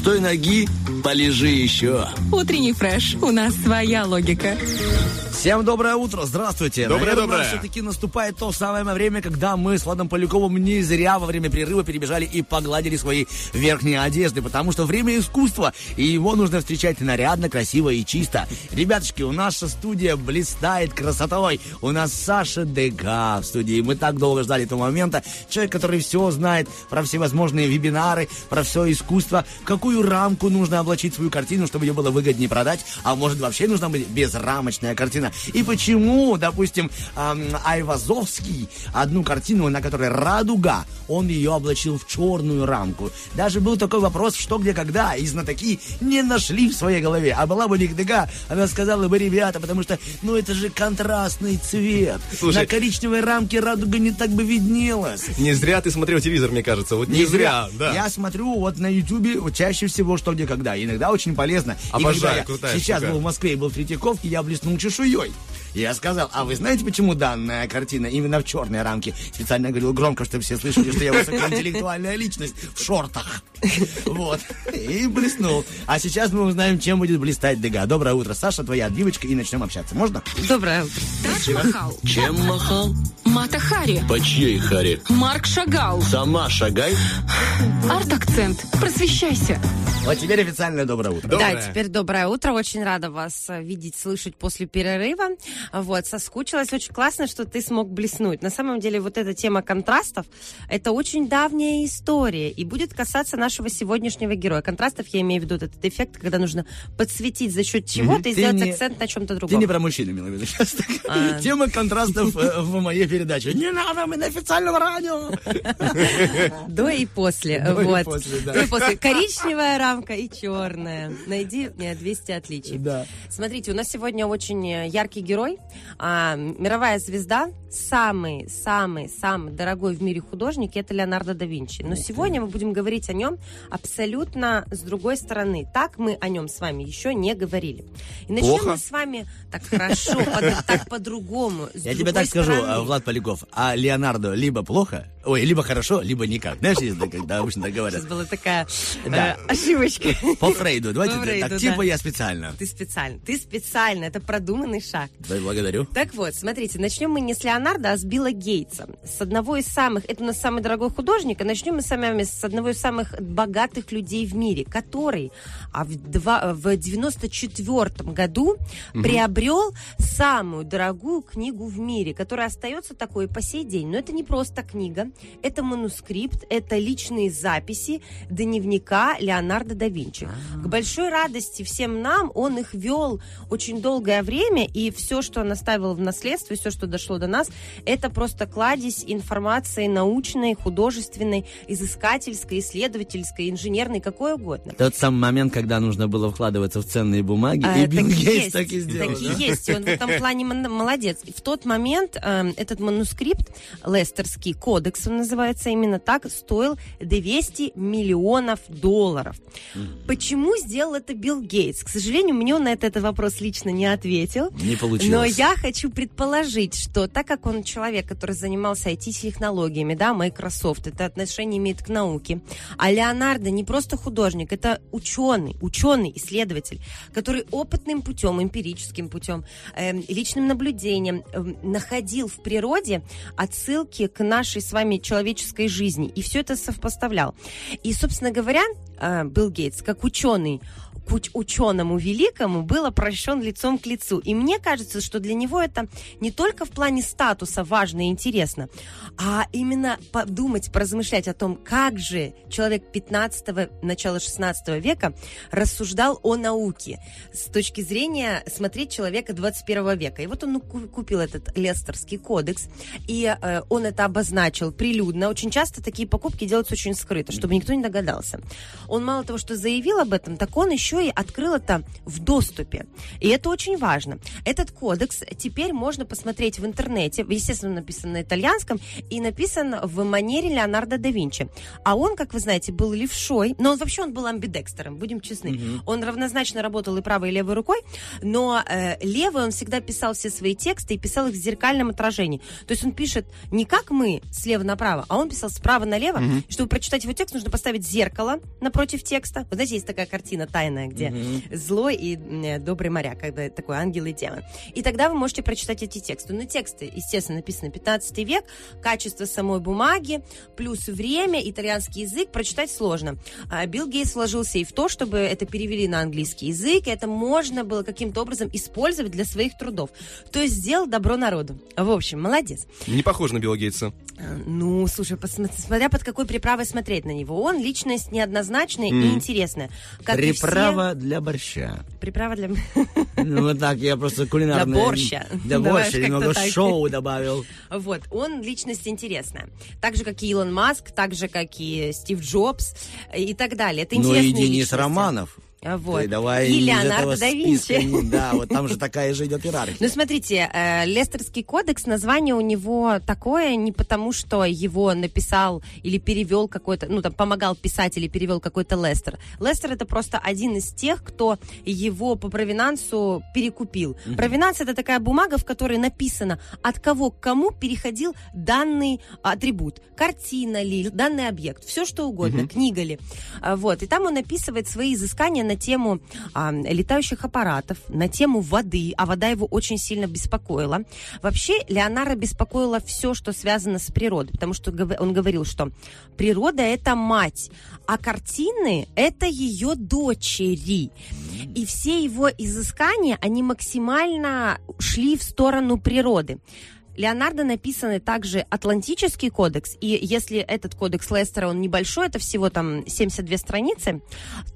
С ноги, полежи еще. Утренний фреш. У нас своя логика. Всем доброе утро, здравствуйте. Доброе, доброе. все-таки наступает то самое время, когда мы с Владом Поляковым не зря во время перерыва перебежали и погладили свои верхние одежды, потому что время искусства, и его нужно встречать нарядно, красиво и чисто. Ребяточки, у наша студия блистает красотой. У нас Саша Дега в студии. Мы так долго ждали этого момента. Человек, который все знает про всевозможные вебинары, про все искусство, какую рамку нужно облачить свою картину, чтобы ее было выгоднее продать, а может вообще нужна быть безрамочная картина. И почему, допустим, Айвазовский одну картину, на которой радуга, он ее облачил в черную рамку. Даже был такой вопрос, что, где, когда, и знатоки не нашли в своей голове. А была бы Лихдыга, она сказала бы, ребята, потому что, ну, это же контрастный цвет. Слушай. На коричневой рамке радуга не так бы виднелась. Не зря ты смотрел телевизор, мне кажется. Вот не, зря, да. Я смотрю вот на Ютубе вот чаще всего что где когда. Иногда очень полезно. И Обожаю, когда я сейчас штука. был в Москве и был в Третьяковке, я блеснул 2008. Я сказал, а вы знаете, почему данная картина именно в черной рамке? Специально говорил громко, чтобы все слышали, что я высокоинтеллектуальная личность в шортах. Вот. И блеснул. А сейчас мы узнаем, чем будет блистать Дега. Доброе утро, Саша, твоя отбивочка, и начнем общаться. Можно? Доброе утро. Тадж Махал. Чем махал? Мата Хари. По чьей харе? Марк Шагал. Сама шагай. Арт-акцент. Просвещайся. Вот теперь официальное доброе утро. Доброе. Да, теперь доброе утро. Очень рада вас э, видеть, слышать после перерыва. Вот, соскучилась. Очень классно, что ты смог блеснуть. На самом деле, вот эта тема контрастов, это очень давняя история и будет касаться нашего сегодняшнего героя. Контрастов я имею в виду этот эффект, когда нужно подсветить за счет чего-то и Ты сделать не- акцент на чем-то Ты другом. не про мужчин имела в виду сейчас. А. Тема контрастов э, в моей передаче. Не надо, мы на официальном радио. До и после. До и вот. До и после. Коричневая рамка и черная. Найди мне 200 отличий. Да. Смотрите, у нас сегодня очень э, яркий герой, а, мировая звезда, самый, самый, самый дорогой в мире художник, это Леонардо да Винчи. Но сегодня мы будем говорить о нем абсолютно с другой стороны. Так мы о нем с вами еще не говорили. И начнем Плохо? мы с вами так хорошо, так по-другому. Я тебе так скажу, а, Влад Поляков, а Леонардо либо плохо, ой, либо хорошо, либо никак. Знаешь, когда обычно так говорят. Сейчас была такая э, ошибочка. По Фрейду, давайте так, типа я специально. Ты специально. Ты специально. Это продуманный шаг. Да, благодарю. Так вот, смотрите, начнем мы не с Леонардо, а с Билла Гейтса. С одного из самых, это у нас самый дорогой художник, а начнем мы с вами с одного из самых богатых людей в мире, который а в, два, в 94 году приобрел самую дорогую книгу в мире, которая остается такой по сей день. Но это не просто книга, это манускрипт, это личные записи дневника Леонардо да Винчи. К большой радости всем нам он их вел очень долгое время, и все, что он оставил в наследство, и все, что дошло до нас, это просто кладезь информации научной, художественной, изыскательской, исследовательской, инженерной, какой угодно. Тот самый момент, когда нужно было вкладываться в ценные бумаги, А, и Билл Гейтс так и сделал. Так и да? есть, и он в этом плане молодец. В тот момент э, этот манускрипт, Лестерский кодекс, он называется именно так, стоил 200 миллионов долларов. Почему сделал это Билл Гейтс? К сожалению, мне он на этот, этот вопрос лично не ответил. Не получилось. Но я хочу предположить, что так как он человек, который занимался IT-технологиями, да, Microsoft, это отношение имеет к науке, а Леонардо не просто художник, это ученый, ученый, исследователь, который опытным путем, эмпирическим путем, эм, личным наблюдением эм, находил в природе отсылки к нашей с вами человеческой жизни, и все это совпоставлял. И, собственно говоря, э, Билл Гейтс, как ученый, уч- ученому великому был обращен лицом к лицу. И мне кажется, что для него это не только в плане статуса важно и интересно, а именно подумать, поразмышлять о том, как же человек 15 начала 16 века рассуждал о науке с точки зрения смотреть человека 21 века. И вот он ну, ку- купил этот Лестерский кодекс, и э, он это обозначил прилюдно. Очень часто такие покупки делаются очень скрыто, чтобы никто не догадался. Он мало того, что заявил об этом, так он еще и открыл это в доступе. И это очень важно. Этот кодекс теперь можно посмотреть в интернете. Естественно, написан на итальянском и написан в манере Леонардо да Винчи. А он, как вы знаете, был левшой, но он вообще он был амбидекстером, будем честны. Он равнозначно работал и правой, и левой рукой, но э, левой он всегда писал все свои тексты и писал их в зеркальном отражении. То есть он пишет не как мы, слева направо, а он писал справа налево. И Чтобы прочитать его текст, нужно поставить зеркало напротив текста. Вы знаете, есть такая картина тайная, где Мгм. злой и м, добрый моряк, когда такой ангел и демон. И тогда вы можете прочитать эти тексты. Но тексты, естественно, написаны 15 век, качество самой бумаги, плюс время, итальянский язык, прочитать сложно. А Билл Гейтс вложился и в то, чтобы это перевели на английский язык, и это можно было каким-то образом использовать для своих трудов. То есть сделал добро народу. В общем, молодец. Не похож на Билла Гейтса. Э, Ну, слушай, посмотри, смотря под какой приправой смотреть на него. Он личность неоднозначная и М. интересная. Как и все- Приправа для борща. Приправа для... Ну, вот так, я просто кулинарный... Для борща. Для Давай борща, как-то немного так. шоу добавил. Вот, он личность интересная. Так же, как и Илон Маск, так же, как и Стив Джобс э, и так далее. Это Ну и интересные Денис личности. Романов. А, Вот. Ты давай и Леонардо да Винчи. Да, вот там же такая же идет иерархия. Ну, смотрите, э, Лестерский кодекс, название у него такое не потому, что его написал или перевел какой-то, ну, там, помогал писать или перевел какой-то Лестер. Лестер это просто один из тех, кто его по провинансу перекупил. Мгм. Провинанс это такая бумага, в которой написано, от кого к кому переходил данный атрибут. Картина ли, данный объект, все что угодно, книга ли. А, Вот. И там он описывает свои изыскания на тему а, летающих аппаратов, на тему воды, а вода его очень сильно беспокоила. Вообще, Леонардо беспокоило все, что связано с природой, потому что он говорил, что природа – это мать, а картины – это ее дочери. И все его изыскания, они максимально шли в сторону природы. Леонардо написаны также Атлантический кодекс, и если этот кодекс Лестера, он небольшой, это всего там 72 страницы,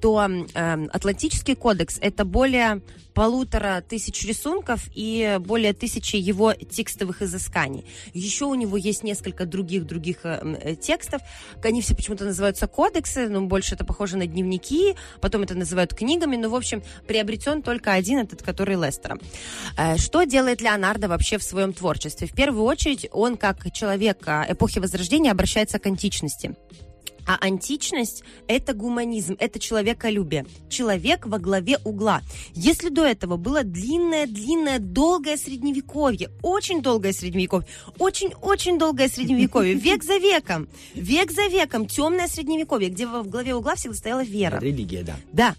то эм, Атлантический кодекс это более полутора тысяч рисунков и более тысячи его текстовых изысканий. Еще у него есть несколько других других э, э, текстов. Они все почему-то называются кодексы, но больше это похоже на дневники, потом это называют книгами, но, в общем, приобретен только один, этот, который Лестера. Э, Что делает Леонардо вообще в своем творчестве? В первую очередь, он, как человек эпохи Возрождения, обращается к античности. А античность – это гуманизм, это человеколюбие. Человек во главе угла. Если до этого было длинное-длинное, долгое средневековье, очень долгое средневековье, очень-очень долгое средневековье, век за веком, век за веком, темное средневековье, где во главе угла всегда стояла вера. Религия, да. Да.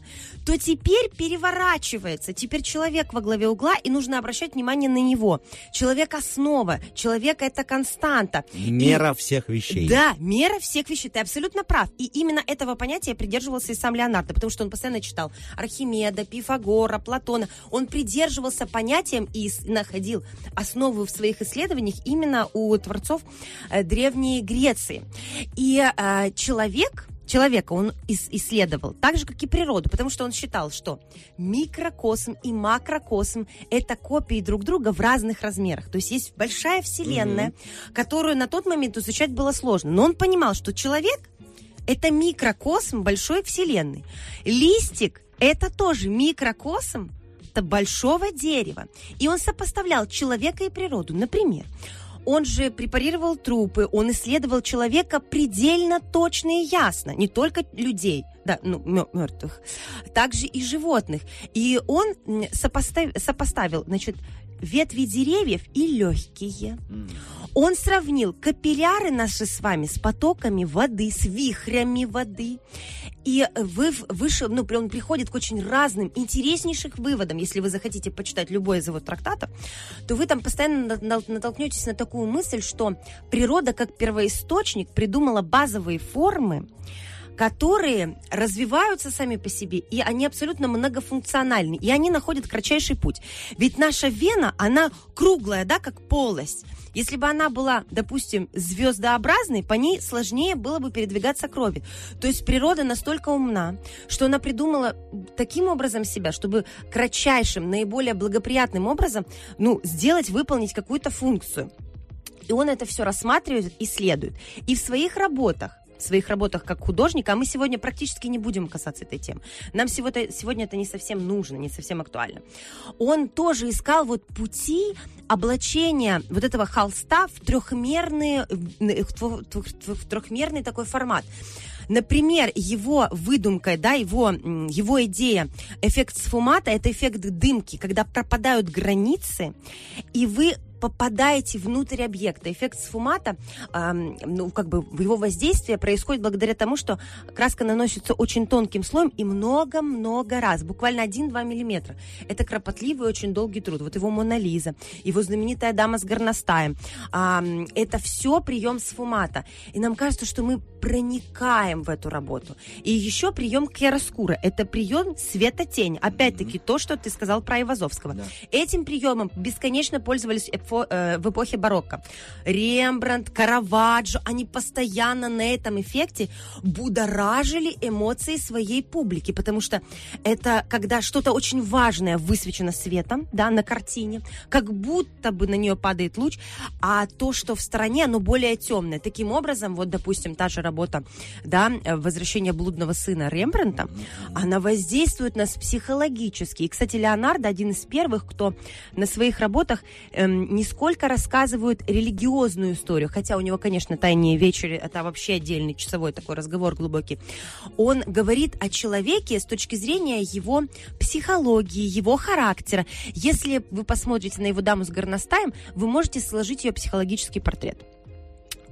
То теперь переворачивается. Теперь человек во главе угла, и нужно обращать внимание на него. Человек основа, человек это константа. И- Мера всех вещей. да, мера всех вещей. Ты абсолютно прав. И именно этого понятия придерживался и сам Леонардо, потому что он постоянно читал Архимеда, Пифагора, Платона. Он придерживался понятиям и находил основу в своих исследованиях именно у творцов э, Древней Греции. И э, человек человека он ис- исследовал, так же, как и природу, потому что он считал, что микрокосм и макрокосм – это копии друг друга в разных размерах. То есть есть большая вселенная, которую на тот момент изучать было сложно. Но он понимал, что человек – это микрокосм большой вселенной. Листик – это тоже микрокосм большого дерева. И он сопоставлял человека и природу. Например, он же препарировал трупы, он исследовал человека предельно точно и ясно, не только людей, да, ну, мертвых, также и животных. И он сопостав- сопоставил, значит, ветви деревьев и легкие. Он сравнил капилляры наши с вами с потоками воды, с вихрями воды. И вы, выше, ну, он приходит к очень разным, интереснейшим выводам. Если вы захотите почитать любой из его трактатов, то вы там постоянно на- на- натолкнетесь на такую мысль, что природа как первоисточник придумала базовые формы, которые развиваются сами по себе, и они абсолютно многофункциональны, и они находят кратчайший путь. Ведь наша вена, она круглая, да, как полость. Если бы она была, допустим, звездообразной, по ней сложнее было бы передвигаться крови. То есть природа настолько умна, что она придумала таким образом себя, чтобы кратчайшим, наиболее благоприятным образом, ну, сделать, выполнить какую-то функцию. И он это все рассматривает, исследует. И в своих работах в своих работах как художник, а мы сегодня практически не будем касаться этой темы. Нам сегодня, сегодня это не совсем нужно, не совсем актуально. Он тоже искал вот пути облачения вот этого холста в трехмерный, в, трехмерный такой формат. Например, его выдумкой, да, его, его идея, эффект сфумата, это эффект дымки, когда пропадают границы, и вы попадаете внутрь объекта. Эффект сфумата, ам, ну, как бы его воздействие происходит благодаря тому, что краска наносится очень тонким слоем и много-много раз, буквально 1-2 миллиметра. Это кропотливый очень долгий труд. Вот его Мона Лиза, его знаменитая дама с горностаем. Ам, это все прием сфумата. И нам кажется, что мы проникаем в эту работу. И еще прием кьяроскура. Это прием света-тень. Опять-таки то, что ты сказал про Ивазовского. Этим приемом бесконечно пользовались эпфо- э, в эпохе барокко. Рембрандт, Караваджо, они постоянно на этом эффекте будоражили эмоции своей публики, потому что это когда что-то очень важное высвечено светом, да, на картине, как будто бы на нее падает луч, а то, что в стороне, оно более темное. Таким образом, вот, допустим, та же работа, да, «Возвращение блудного сына» Рембрандта, она воздействует нас психологически. И, кстати, Леонардо один из первых, кто на своих работах эм, не сколько рассказывает религиозную историю, хотя у него, конечно, «Тайные вечери» — это вообще отдельный часовой такой разговор глубокий. Он говорит о человеке с точки зрения его психологии, его характера. Если вы посмотрите на его даму с горностаем, вы можете сложить ее психологический портрет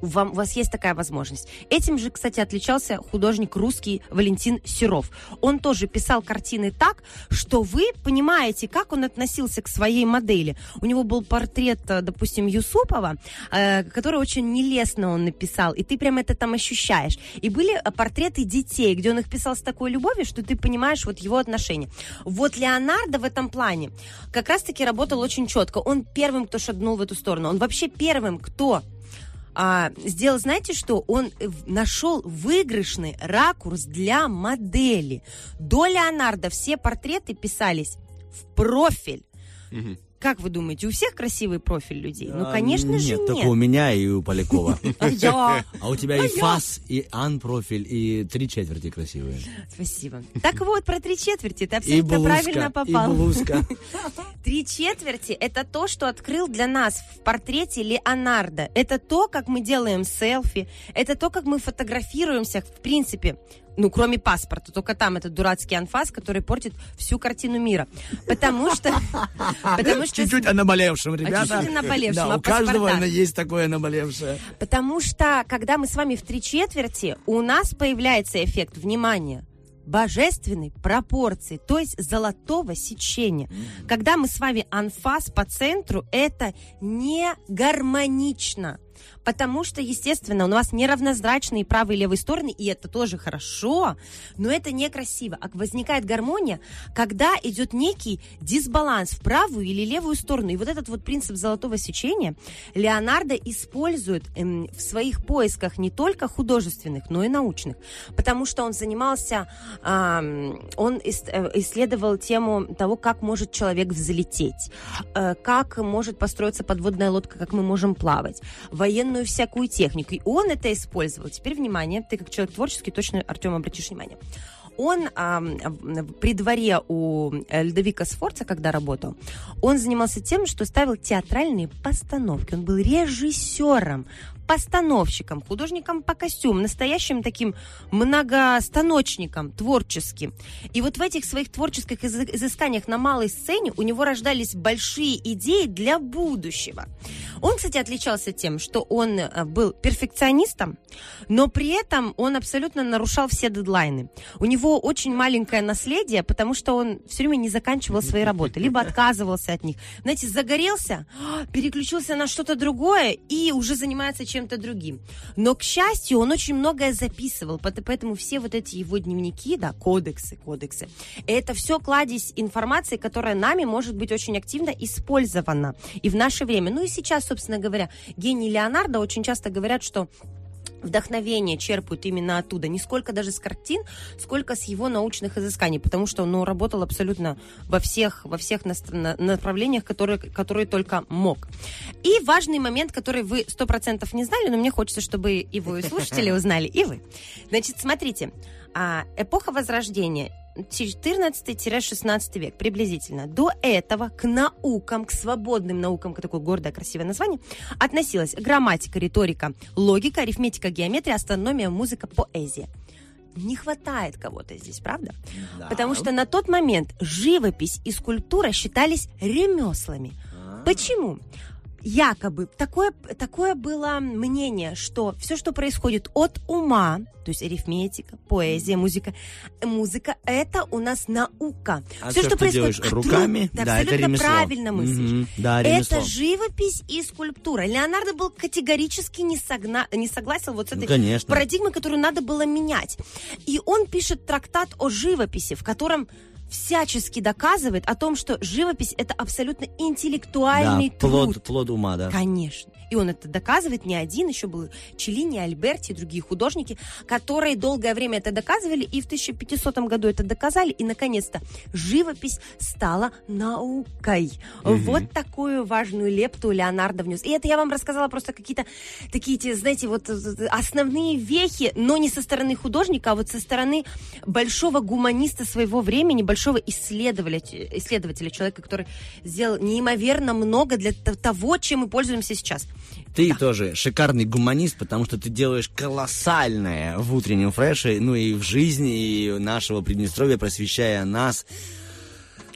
вам, у вас есть такая возможность. Этим же, кстати, отличался художник русский Валентин Серов. Он тоже писал картины так, что вы понимаете, как он относился к своей модели. У него был портрет, э, допустим, Юсупова, э, который очень нелестно он написал, и ты прям это там ощущаешь. И были э, портреты детей, где он их писал с такой любовью, что ты понимаешь вот его отношения. Вот Леонардо в этом плане как раз-таки работал очень четко. Он первым, кто шагнул в эту сторону. Он вообще первым, кто а, сделал, знаете что? Он э, нашел выигрышный ракурс для модели. До Леонардо все портреты писались в профиль. Как вы думаете, у всех красивый профиль людей? Ну, А, конечно же, Нет, только у меня и у Полякова. А? А у тебя А и фас, и ан-профиль, и три четверти красивые. Спасибо. Так вот, про три четверти ты И абсолютно правильно и попал. блузка. Три четверти – это то, что открыл для нас в портрете Леонардо. Это то, как мы делаем селфи, это то, как мы фотографируемся, в принципе, ну, кроме паспорта, только там этот дурацкий анфас, который портит всю картину мира. Потому что... Потому что Чуть-чуть о наболевшем, А ребята. чуть-чуть о наболевшем, Да, о у каждого есть такое наболевшее. Потому что, когда мы с вами в три четверти, у нас появляется эффект внимания божественной пропорции, то есть золотого сечения. Когда мы с вами анфас по центру, это не гармонично. Потому что, естественно, у нас неравнозрачные правые и левые стороны, и это тоже хорошо, но это некрасиво. А возникает гармония, когда идет некий дисбаланс в правую или левую сторону. И вот этот вот принцип золотого сечения Леонардо использует эм, в своих поисках не только художественных, но и научных. Потому что он занимался, ам, он э, исследовал тему того, как может человек взлететь, э, как может построиться подводная лодка, как мы можем плавать, военную всякую технику. И он это использовал. Теперь, внимание, ты как человек творческий точно, Артем, обратишь внимание. Он в- при дворе у э, Льдовика Сфорца, когда работал, он занимался тем, что ставил театральные постановки. Он был режиссером, постановщиком, художником по костюмам, настоящим таким многостаночником творческим. И вот в этих своих творческих изы- изысканиях на малой сцене у него рождались большие идеи для будущего. Он, кстати, отличался тем, что он э, был перфекционистом, но при этом он абсолютно нарушал все дедлайны. У него очень маленькое наследие, потому что он все время не заканчивал свои работы, либо отказывался от них. Знаете, загорелся, переключился на что-то другое и уже занимается чем-то другим. Но, к счастью, он очень многое записывал, поэтому все вот эти его дневники, да, кодексы, кодексы, это все кладезь информации, которая нами может быть очень активно использована и в наше время. Ну и сейчас, собственно говоря, гений Леонардо очень часто говорят, что вдохновение черпают именно оттуда. Не сколько даже с картин, сколько с его научных изысканий, потому что он ну, работал абсолютно во всех, во всех направлениях, которые, которые только мог. И важный момент, который вы сто процентов не знали, но мне хочется, чтобы его и слушатели узнали, и вы. Значит, смотрите, а, эпоха Возрождения 14-16 век приблизительно. До этого к наукам, к свободным наукам, такое гордое, красивое название, относилась грамматика, риторика, логика, арифметика, геометрия, астрономия, музыка, поэзия. Не хватает кого-то здесь, правда? Да. Потому что на тот момент живопись и скульптура считались ремеслами. Почему? Якобы такое, такое было мнение, что все, что происходит от ума, то есть арифметика, поэзия, музыка, музыка, это у нас наука. А все, всё, что делаешь происходит от руками, рук, ты да, это абсолютно ремесло. правильно мыслишь. Мгм, да, ремесло. Это живопись и скульптура. Леонардо был категорически не, согна- не согласен вот с Ну, этой конечно. парадигмой, которую надо было менять. И он пишет трактат о живописи, в котором всячески доказывает о том, что живопись это абсолютно интеллектуальный Да, труд. плод, плод ума, да. Конечно. И он это доказывает не один, еще был Челлини, Альберти и другие художники, которые долгое время это доказывали, и в 1500 году это доказали, и, наконец-то, живопись стала наукой. Мгм. Вот такую важную лепту Леонардо внес. И это я вам рассказала просто какие-то такие, знаете, вот основные вехи, но не со стороны художника, а вот со стороны большого гуманиста своего времени, большого исследователя, исследователя человека, который сделал неимоверно много для того, чем мы пользуемся сейчас. Ты тоже шикарный гуманист, потому что ты делаешь колоссальное в утреннем фреше, ну и в жизни и нашего Приднестровья, просвещая нас,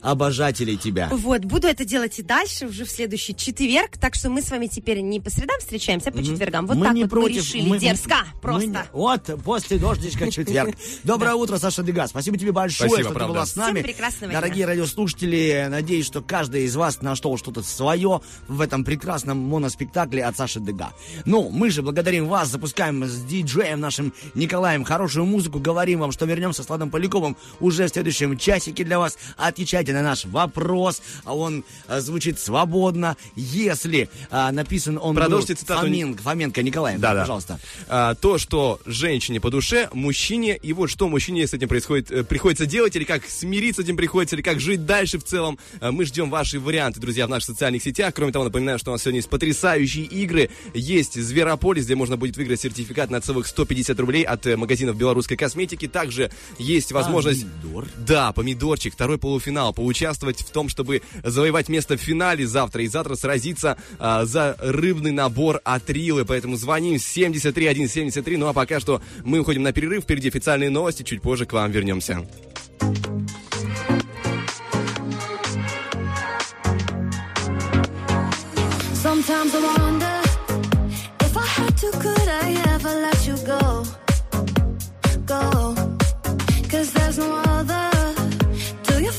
обожателей тебя. Вот, буду это делать и дальше, уже в следующий четверг, так что мы с вами теперь не по средам встречаемся, а по четвергам. Вот Мы так не вот против, мы решили, мы- дерзко, мы просто. не- Вот, после дождичка четверг. Доброе утро, Саша Дега. Спасибо тебе большое, Спасибо, что правда. ты была с нами. Всем прекрасного Дорогие радиослушатели, надеюсь, что каждый из вас нашел что-то свое в этом прекрасном моноспектакле от Саши Дега. Ну, мы же благодарим вас, запускаем с диджеем нашим Николаем хорошую музыку, говорим вам, что вернемся с Владом Поляковым уже в следующем часике для вас. Отвечайте на наш вопрос, а он а, звучит свободно, если а, написан он Продолжите был цитату. Фоменко, Фоменко Николаем, Да, да. пожалуйста. А, то, что женщине по душе, мужчине, и вот что мужчине с этим происходит, э, приходится делать, или как смириться с этим приходится, или как жить дальше в целом. Мы ждем ваши варианты, друзья, в наших социальных сетях. Кроме того, напоминаю, что у нас сегодня есть потрясающие игры. Есть Зверополис, где можно будет выиграть сертификат на целых 150 рублей от э, магазинов белорусской косметики. Также есть возможность... Помидор. Да, помидорчик, второй полуфинал. Поучаствовать в том, чтобы завоевать место в финале завтра. И завтра сразиться а, за рыбный набор от Рилы. Поэтому звоним 73173. Ну а пока что мы уходим на перерыв. Впереди официальные новости. Чуть позже к вам вернемся. Sometimes I wonder if I had to, could I ever let you go? Go. Cause there's no other.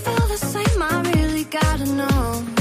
Feel the same? I really gotta know.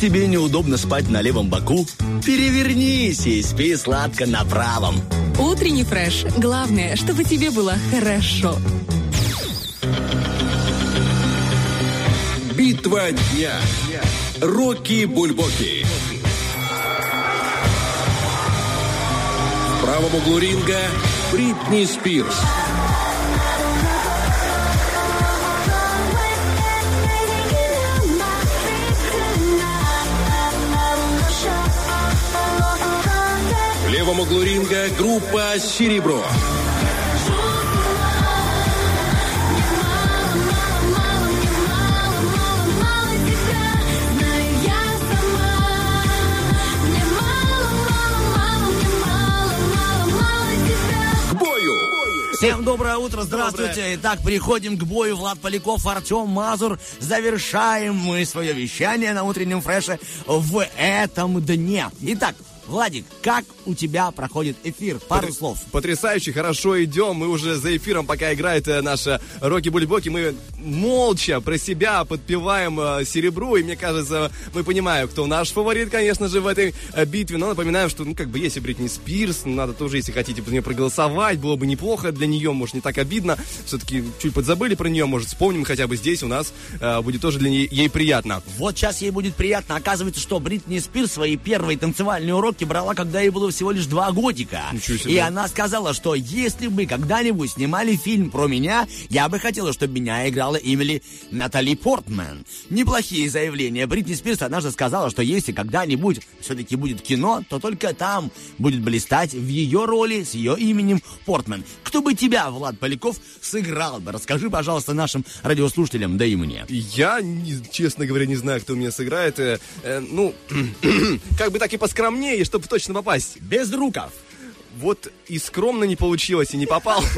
Тебе неудобно спать на левом боку, перевернись и спи сладко на правом. Утренний фреш. Главное, чтобы тебе было хорошо. Битва дня. Рокки Бульбоки. В правом углу ринга Бритни Спирс. В левом углу ринга группа «Серебро». К бою! Всем доброе утро, здравствуйте. Итак, переходим к бою. Влад Поляков, Артем Мазур. Завершаем мы свое вещание на утреннем фреше в этом дне. Итак, Владик, как у тебя проходит эфир? Пару Потр- слов. Потрясающе, хорошо идем. Мы уже за эфиром, пока играет э, наша Рокки Бульбоки, мы молча про себя подпеваем э, серебру. И мне кажется, мы понимаем, кто наш фаворит, конечно же, в этой э, битве. Но напоминаем, что, ну, как бы, если Бритни Спирс, ну, надо тоже, если хотите, за нее проголосовать. Было бы неплохо для нее, может, не так обидно. Все-таки чуть подзабыли про нее, может, вспомним хотя бы здесь у нас. э, будет тоже для ней ей приятно. Вот сейчас ей будет приятно. Оказывается, что Бритни Спирс свои первые танцевальные уроки брала, когда ей было всего лишь два годика. И она сказала, что если бы когда-нибудь снимали фильм про меня, я бы хотела, чтобы меня играла Эмили Натали Портман. Неплохие заявления. Бритни Спирс однажды сказала, что если когда-нибудь все-таки будет кино, то только там будет блистать в ее роли с ее именем Портман. Кто бы тебя, Влад Поляков, сыграл бы? Расскажи, пожалуйста, нашим радиослушателям, да и мне. Я, честно говоря, не знаю, кто меня сыграет. Э, э, ну, как бы так и поскромнее, чтобы точно попасть. Без руков. Вот и скромно не получилось, и не попал.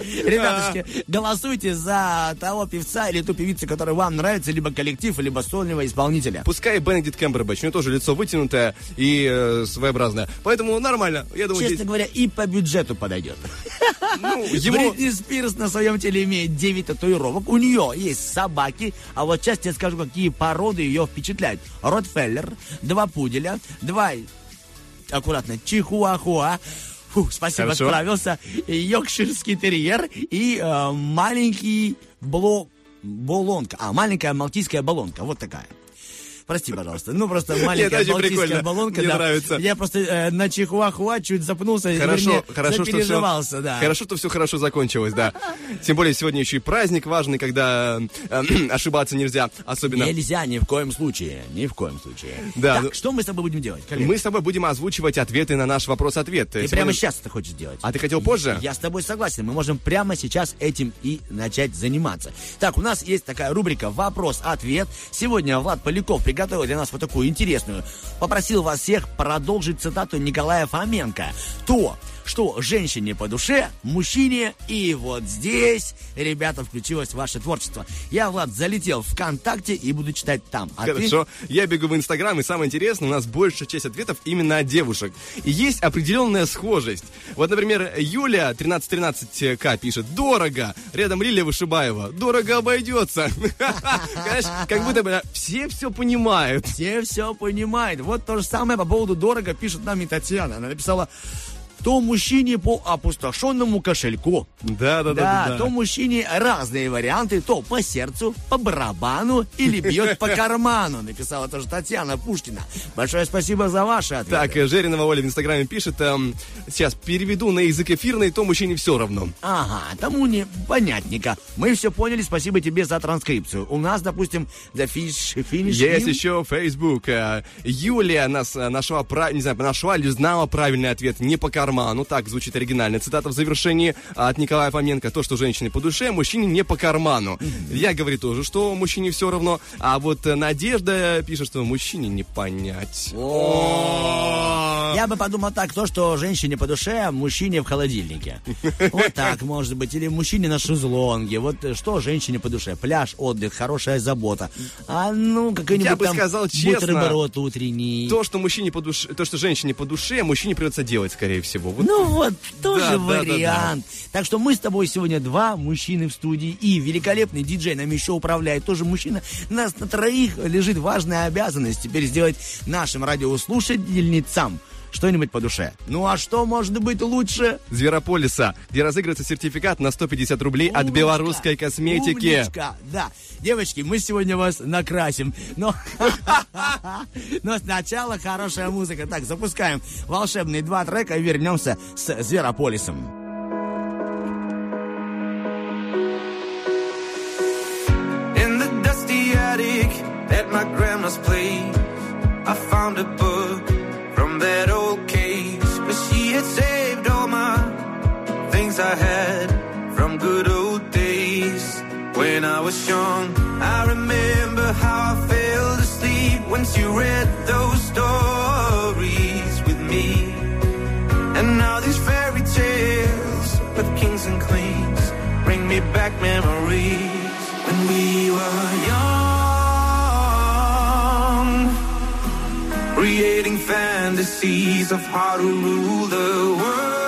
Ребяточки, голосуйте за того певца или ту певицу, которая вам нравится, либо коллектив, либо сольного исполнителя. Пускай Бенедикт Кэмбербэтч, у него тоже лицо вытянутое и э, своеобразное. Поэтому нормально. Я думаю, Честно здесь- говоря, и по бюджету подойдет. ну, ему... Бритни Спирс на своем теле имеет 9 татуировок. У нее есть собаки, а вот сейчас я скажу, какие породы ее впечатляют. Ротфеллер, два пуделя, два, аккуратно, чихуахуа, Фу, спасибо, Хорошо. справился. Йоркширский терьер и э, маленький бло... болонка. А, маленькая малтийская баллонка. Вот такая. Прости, пожалуйста. Ну, просто маленькая очень балтийская прикольно. баллонка. Мне да. нравится. Я просто э, на чихуахуа чуть запнулся. Хорошо, вернее, хорошо, что все, да. хорошо, что все хорошо закончилось, да. Тем более сегодня еще и праздник важный, когда э, ошибаться нельзя, особенно. Нельзя ни в коем случае. Ни в коем случае. Да, Так, ну- что мы с тобой будем делать, коллега? Мы с тобой будем озвучивать ответы на наш вопрос-ответ. Ты Сегодня- прямо сейчас это хочешь сделать? А ты хотел позже? Я с тобой согласен. Мы можем прямо сейчас этим и начать заниматься. Так, у нас есть такая рубрика «Вопрос-ответ». Сегодня Влад Поляков приготовил для нас вот такую интересную. Попросил вас всех продолжить цитату Николая Фоменко. То, что женщине по душе, мужчине, и вот здесь, ребята, включилось ваше творчество. Я, Влад, залетел в ВКонтакте и буду читать там. А ты? Хорошо. Я бегу в Инстаграм, и самое интересное, у нас большая часть ответов именно от девушек. И есть определенная схожесть. Вот, например, Юля 1313К пишет «Дорого». Рядом Лилия Вышибаева «Дорого обойдется». Конечно, как будто бы все все понимают. Все все понимают. Вот то же самое по поводу дорого пишет нам и Татьяна. Она написала, то мужчине по опустошенному кошельку. Да, да, Да, да. то мужчине разные варианты, то по сердцу, по барабану или бьет по карману, написала тоже Татьяна Пушкина. Большое спасибо за ваши ответы. Так, э, Жеринова Оля в Инстаграме пишет, эм, сейчас переведу на язык эфирный, то мужчине все равно. Ага, тому не понятненько. Мы все поняли, спасибо тебе за транскрипцию. У нас, допустим, за фиш, финиш. Есть еще Facebook. Э, Юлия нас э, нашла, не знаю, нашла или знала правильный ответ. Не по карману. Так звучит оригинальная цитата в завершении от Николая Фоменко. То, что женщине по душе, мужчине не по карману. Я говорю тоже, что мужчине все равно. А вот э, Надежда пишет, что мужчине не понять. Я бы подумал так, то, что женщине по душе, а мужчине в холодильнике. Вот так, может быть. Или мужчине на шезлонге. Вот э, что женщине по душе? Пляж, отдых, хорошая забота. А ну, какой-нибудь Я бы сказал честно, бутерброд утренний. То, что мужчине по душе, то, что женщине по душе, мужчине придется делать, скорее всего. Вот. Ну вот, тоже Да, да, да, да. вариант. Так что мы с тобой сегодня два мужчины в студии. И великолепный диджей нам еще управляет. Тоже мужчина. Нас на троих лежит важная обязанность теперь сделать нашим радиослушательницам что-нибудь по душе. Ну а что может быть лучше? Зверополиса, где разыгрывается сертификат на 150 рублей от белорусской косметики. Умничка, да. Девочки, мы сегодня вас накрасим. Но, но сначала хорошая музыка. Так, запускаем волшебные два трека и вернемся с Зверополисом. In the dusty attic at my grandma's place, I found a book When I was young, I remember how I fell asleep once you read those stories with me. And now these fairy tales with kings and queens bring me back memories. When we were young, creating fantasies of how to rule the world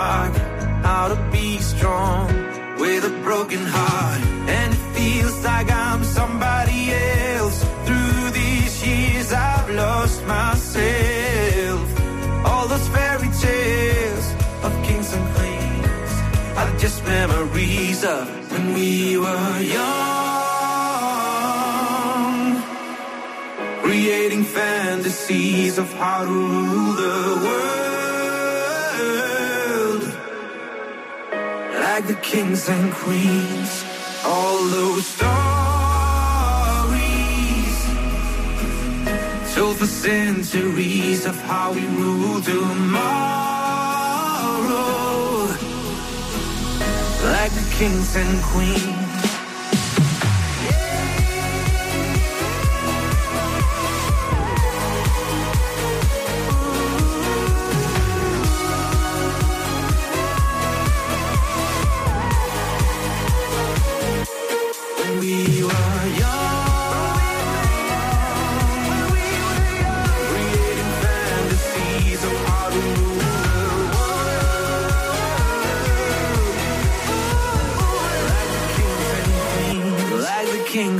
question how to be strong with a broken heart. And it feels like I'm somebody else. Through these years I've lost myself. All those fairy tales of kings and queens are just memories of when we were young. Creating fantasies of how to rule the world like the kings and queens. All those stories told for centuries of how we rule tomorrow like the kings and queens.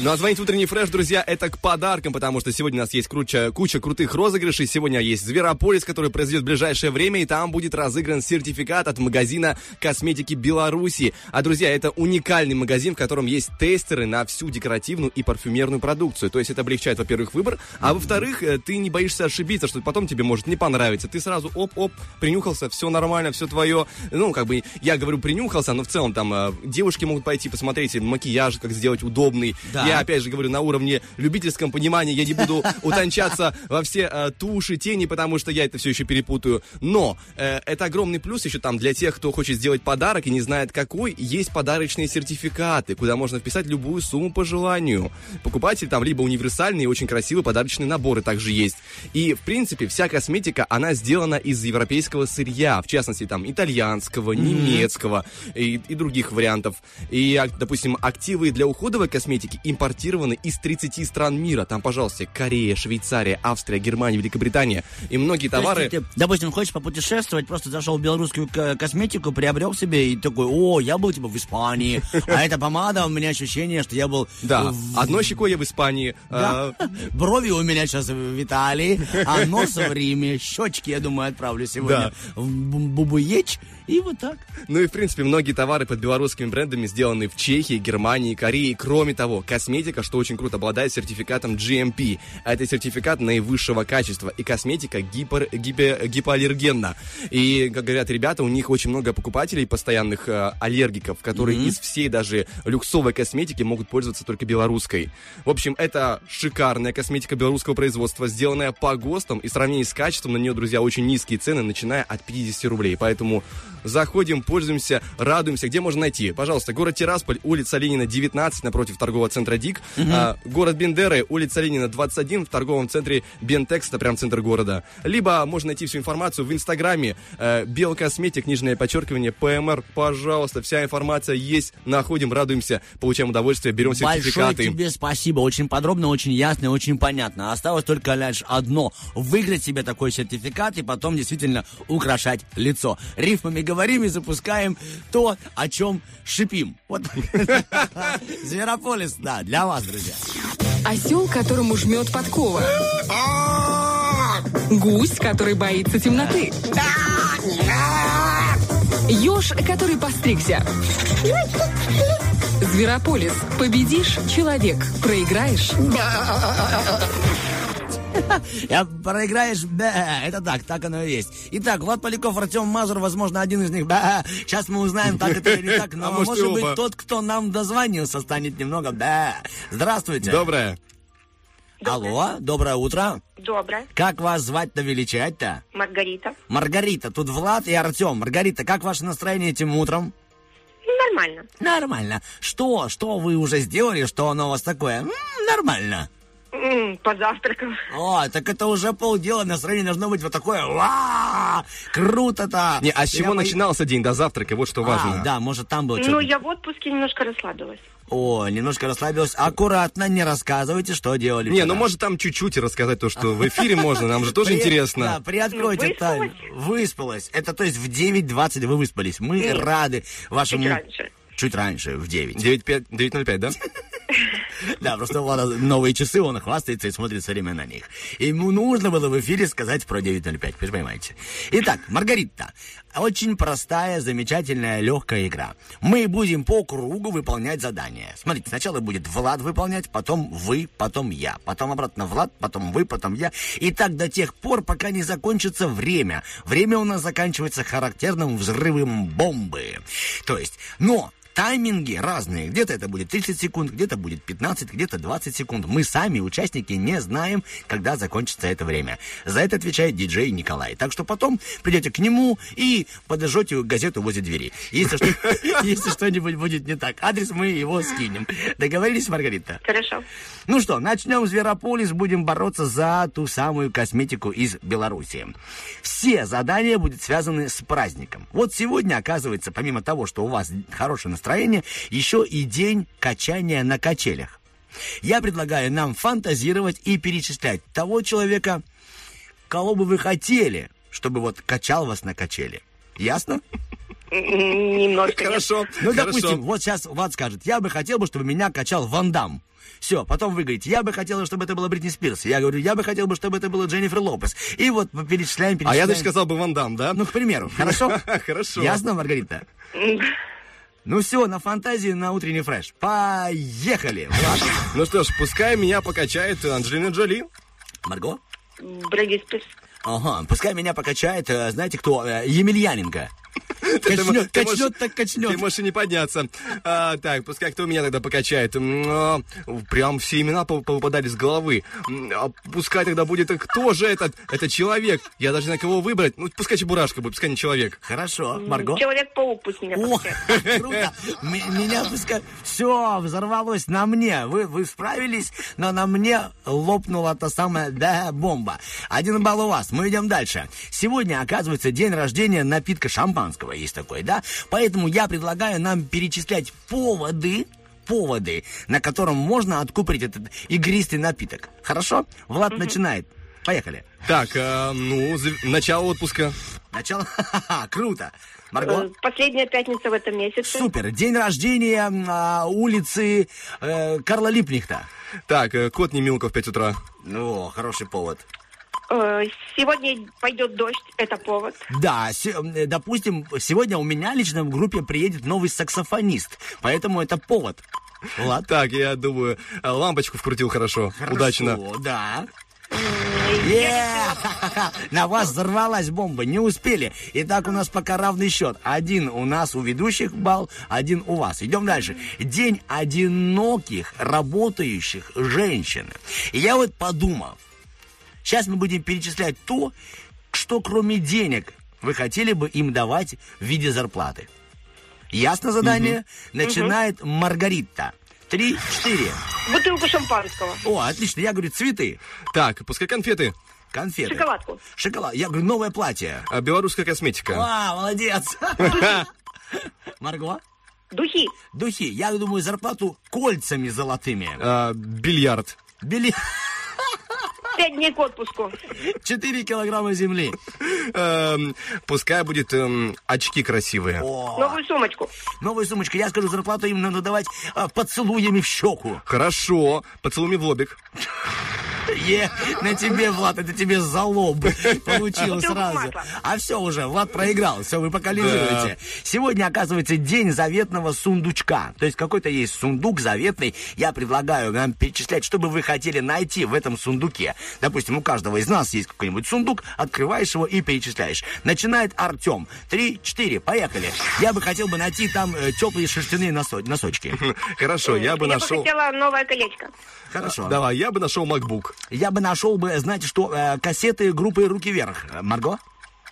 Ну а звонить в утренний фреш, друзья, это к подаркам, потому что сегодня у нас есть куча, куча крутых розыгрышей. Сегодня есть Зверополис, который произойдет в ближайшее время, и там будет разыгран сертификат от магазина косметики Беларуси. А, друзья, это уникальный магазин, в котором есть тестеры на всю декоративную и парфюмерную продукцию. То есть это облегчает, во-первых, выбор, а во-вторых, э, ты не боишься ошибиться, что потом тебе может не понравиться. Ты сразу оп-оп, принюхался, все нормально, все твое. Ну, как бы, я говорю принюхался, но в целом там э, девушки могут пойти посмотреть макияж, как сделать удобный. Да. Я опять же говорю на уровне любительском понимании, я не буду утончаться во все э, туши, тени, потому что я это все еще перепутаю. Но э, это огромный плюс еще там для тех, кто хочет сделать подарок и не знает какой, есть подарочные сертификаты, куда можно вписать любую сумму по желанию. Покупайте там либо универсальные, очень красивые подарочные наборы также есть. И, в принципе, вся косметика, она сделана из европейского сырья, в частности, там, итальянского, немецкого и, и других вариантов. И, а, допустим, активы для уходовой косметики импортированы из 30 стран мира. Там, пожалуйста, Корея, Швейцария, Австрия, Германия, Великобритания. И многие То есть товары... ты, допустим, хочешь попутешествовать, просто зашел в белорусскую ко- косметику, приобрел себе и такой, о, я был типа в Испании, а эта помада, у меня ощущение, что я был... Да, в- одной щекой я в Испании. Да. а, Брови у меня сейчас в Италии, а нос в Риме, щечки, я думаю, отправлю сегодня Да. в Бу- Бубуеч И вот так. Ну и, в принципе, многие товары под белорусскими брендами сделаны в Чехии, Германии, Корее. Кроме того, косметика, что очень круто, обладает сертификатом GMP. А это сертификат наивысшего качества. И косметика гипер, гипе- гипоаллергенна. И, как говорят ребята, у них очень много покупателей, постоянных э, аллергиков, которые Мгм. из всей даже люксовой косметики могут пользоваться только белорусской. В общем, это шикарная косметика белорусского производства, сделанная по ГОСТам. И в сравнении с качеством на нее, друзья, очень низкие цены, начиная от 50 рублей. Поэтому заходим, пользуемся, радуемся. Где можно найти? Пожалуйста, город Тирасполь, улица Ленина, 19, напротив торгового центра ДИК. Мгм. А, город Бендеры, улица Ленина, 21, в торговом центре Бентекс, это прям центр города. Либо можно найти всю информацию в Инстаграме э, Белкосметик, нижнее подчеркивание, ПМР. Пожалуйста, вся информация есть. Находим, радуемся, получаем удовольствие, берем Большое сертификаты. тебе спасибо. Очень подробно, очень ясно и очень понятно. Осталось только лишь одно. Выиграть себе такой сертификат и потом действительно украшать лицо. Рифмами говорим и запускаем то, о чем шипим. Вот. Зверополис, да, для вас, друзья. Осел, которому жмет подкова. Гусь, который боится темноты. Еж, который постригся. Зверополис. Победишь – человек. Проиграешь Я проиграешь, да, это так, так оно и есть. Итак, Влад Поляков, Артем Мазур, возможно, один из них, да. Сейчас мы узнаем, так это или не так, но А может, может быть тот, кто нам дозвонился, станет немного, да. Здравствуйте. Доброе. Алло, доброе утро. Доброе. Как вас звать-то, величать-то? Маргарита. Маргарита, тут Влад и Артем. Маргарита, как ваше настроение этим утром? Нормально. Нормально. Что, что вы уже сделали, что оно у вас такое? М, нормально. М, Позавтракал. О, так это уже полдела, настроение должно быть вот такое, ва, круто-то. Не, а с чего Я начинался день до завтрака? Вот что важно. А, да, может там было Ну, я в отпуске немножко расслабилась. О, немножко расслабилась. Аккуратно, не рассказывайте, что делали Не, вчера. ну может там чуть-чуть рассказать то, что в эфире можно, нам же тоже При- Да, интересно. приоткройте тайну. Выспалась. Это то есть в 9.20 вы выспались. Мы рады вашему... Чуть раньше. Чуть раньше, в 9. 9.5 9.05, да? Да, просто у Влада новые часы, он хвастается и смотрит все время на них. Ему нужно было в эфире сказать про 9.05, вы понимаете. Итак, Маргарита, очень простая, замечательная, легкая игра. Мы будем по кругу выполнять задания. Смотрите, сначала будет Влад выполнять, потом вы, потом я. Потом обратно Влад, потом вы, потом я. И так до тех пор, пока не закончится время. Время у нас заканчивается характерным взрывом бомбы. То есть, но Тайминги разные. Где-то это будет 30 секунд, где-то будет 15, где-то 20 секунд. Мы сами, участники, не знаем, когда закончится это время. За это отвечает диджей Николай. Так что потом придете к нему и подожжете газету возле двери. Если, что- если что-нибудь будет не так, адрес мы его скинем. Договорились, Маргарита? Хорошо. Ну что, начнем Зверополис, будем бороться за ту самую косметику из Беларуси. Все задания будут связаны с праздником. Вот сегодня, оказывается, помимо того, что у вас хорошее настроение, еще и день качания на качелях. Я предлагаю нам фантазировать и перечислять того человека, кого бы вы хотели, чтобы вот качал вас на качели. Ясно? Немножко. Хорошо, Ну, хорошо. допустим, вот сейчас Влад скажет, я бы хотел бы, чтобы меня качал Ван Дам. Все, потом вы говорите, я бы хотела, чтобы это было Бритни Спирс. Я говорю, я бы хотел бы, чтобы это было Дженнифер Лопес. И вот мы перечисляем, А перечисляем. я даже сказал бы Ван Дам, да? Ну, к примеру, хорошо? Хорошо. Ясно, Маргарита? Ну все, на фантазию, на утренний фреш. Поехали! Влад. Ну что ж, пускай меня покачает Анджелина Джоли. Марго? Спирс. Ага, пускай меня покачает, э, знаете кто, э, Емельяненко. Качнет, качнет, так качнет. Ты можешь и не подняться. А, так, пускай кто меня тогда покачает. А, Прям все имена по- попадали с головы. А Пускай тогда будет, а кто же этот? Это человек. Я даже не знаю, кого выбрать. Ну, пускай Чебурашка будет, пускай не человек. Хорошо, Марго? Человек-паук пусть меня О, круто. М- Меня пускай... Все, взорвалось на мне. Вы, вы справились, но на мне лопнула та самая да, бомба. Один балл у вас. Мы идем дальше. Сегодня, оказывается, день рождения напитка шампанского. Есть такой, да? Поэтому я предлагаю нам перечислять поводы, поводы, на котором можно откупорить этот игристый напиток. Хорошо? Влад начинает. Поехали. Так, а, ну, зав- начало отпуска. Начало? Ха-ха-ха, круто. Марго? Э, Последняя пятница в этом месяце. Супер. День рождения а, улицы э, Карла Липнихта. Так, э, кот не Милка в 5 утра. Ну, хороший повод. Э, Сегодня пойдет дождь, это повод. Да, э, допустим, сегодня у меня лично в группе приедет новый саксофонист, поэтому это повод. Влад? Так, я думаю, э, лампочку вкрутил хорошо, Хорошо, удачно. да. На вас взорвалась бомба, не успели. Итак, у нас пока равный счет. Один у нас у ведущих балл, один у вас. Идем дальше. День одиноких работающих женщин. И я вот подумал, сейчас мы будем перечислять то, что кроме денег вы хотели бы им давать в виде зарплаты. Ясно задание? Начинает Маргарита. Три, четыре. Бутылку шампанского. О, отлично. Я говорю, цветы. Так, пускай конфеты. Конфеты. Шоколадку. Шоколад. Я говорю, новое платье. А, белорусская косметика. А, молодец. Марго? Духи. Духи. Я думаю, зарплату кольцами золотыми. А, бильярд. Бели... Пять дней к отпуску. 4 килограмма земли. Эм, пускай будет эм, очки красивые. Новую сумочку. Новая сумочка. Я скажу, зарплату им надо давать а, поцелуями в щеку. Хорошо. Поцелуй мне в лобик. Е, на тебе, Влад, это тебе за лоб получил Бутылку сразу. масла. А все уже, Влад проиграл, все, вы пока лежите. Сегодня, оказывается, день заветного сундучка. То есть какой-то есть сундук заветный. Я предлагаю нам перечислять, что бы вы хотели найти в этом сундуке. Допустим, у каждого из нас есть какой-нибудь сундук, открываешь его и перечисляешь. Начинает Артем. Три, четыре, поехали. Я бы хотел бы найти там э, теплые шерстяные носо- носочки. Хорошо, я бы Я бы нашел... хотела новое колечко. Хорошо. Давай, я бы нашел MacBook. Я бы нашел бы, знаете что, э, кассеты группы «Руки вверх». Марго?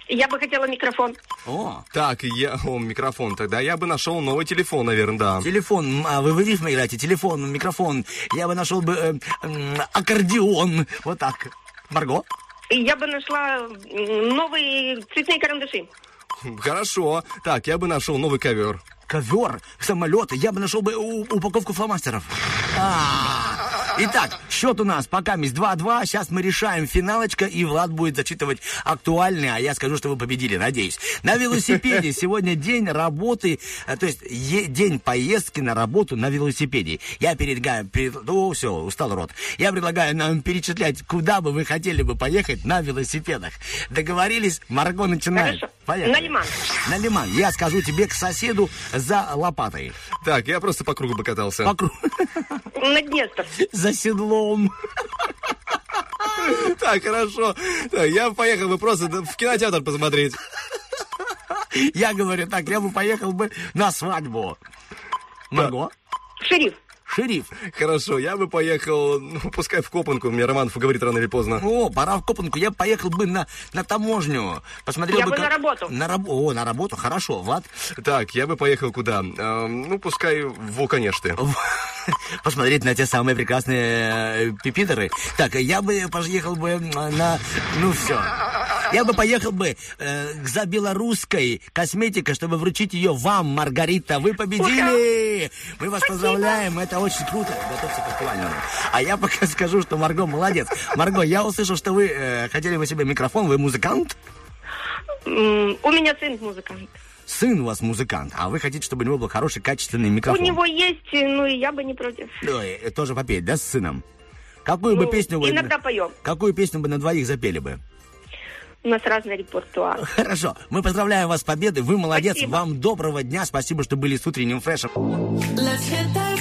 Я бы хотела микрофон. О, Так, я... О, микрофон. Тогда я бы нашел новый телефон, наверное, да. телефон, а вы в рифмы играете, телефон, микрофон. Я бы нашел бы э, м, аккордеон. Вот так. Марго? И я бы нашла новые цветные карандаши. Хорошо. Так, я бы нашел новый ковер. Ковер, самолеты. Я бы нашел бы упаковку фломастеров. А. Итак, счет у нас пока есть 2-2. Сейчас мы решаем финалочка, и Влад будет зачитывать актуальные, а я скажу, что вы победили, надеюсь. На велосипеде сегодня день работы, э, то есть е- день поездки на работу на велосипеде. Я передвигаю, перед... О, все, устал рот. Я предлагаю нам перечислять, куда бы вы хотели бы поехать на велосипедах. Договорились? Марго начинает. Хорошо. Поехали. На Лиман. На Лиман. Я скажу тебе к соседу за лопатой. Так, я просто по кругу бы катался. По кру- На Днестр. За седлом. Так, хорошо. Так, я поехал бы просто в кинотеатр посмотреть. Я говорю, так, я бы поехал бы на свадьбу. Марго? Шериф. Шериф. Хорошо, я бы поехал, ну, пускай в Копанку, мне Романов говорит рано или поздно. О, пора в Копанку. Я поехал бы на, на таможню. Посмотрел Я бы как- на работу. На раб- О, на работу, хорошо. Влад? Так, я бы поехал куда? Эм, ну, пускай в Вулканешты. Посмотреть на те самые прекрасные э, пипитеры. Так, я бы поехал бы на... Ну, все. Я бы поехал бы э, за белорусской косметикой, чтобы вручить ее вам, Маргарита. Вы победили! Мы вас поздравляем, это очень круто. Готовься к актуальному. А я пока скажу, что Марго молодец. Марго, я услышал, что вы э, хотели бы себе микрофон, вы музыкант? У меня сын музыкант. Сын у вас музыкант, а вы хотите, чтобы у него был хороший, качественный У микрофон. него есть, ну и я бы не против. Ой, э, тоже попеть, да, с сыном? Какую бы Ну, песню вы... Иногда поем. Какую песню бы на двоих запели бы? У нас разный репертуар. Хорошо. Мы поздравляем вас с победой. Вы молодец. Спасибо. Вам доброго дня. Спасибо, что были с утренним фрешем. Let's hit that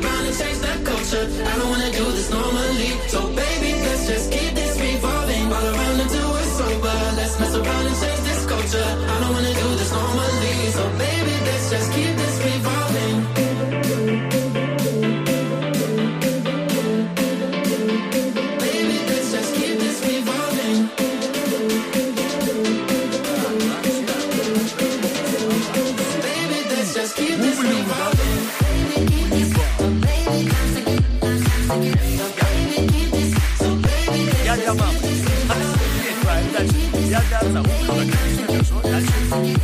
around and change the culture. I don't wanna do this normally. So gaga, saúde, pra Cristo, que eu sou da Jesus.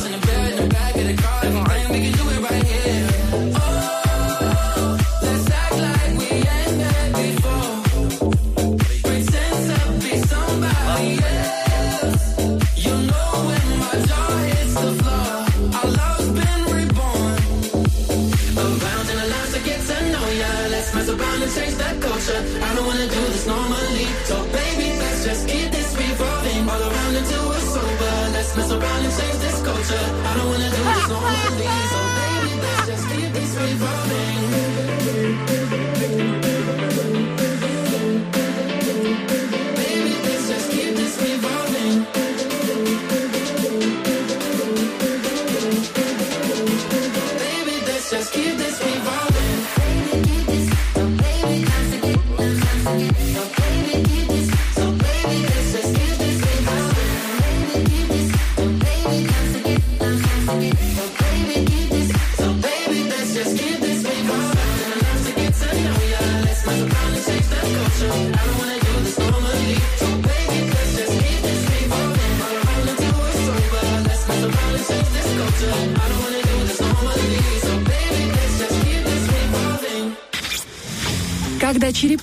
House in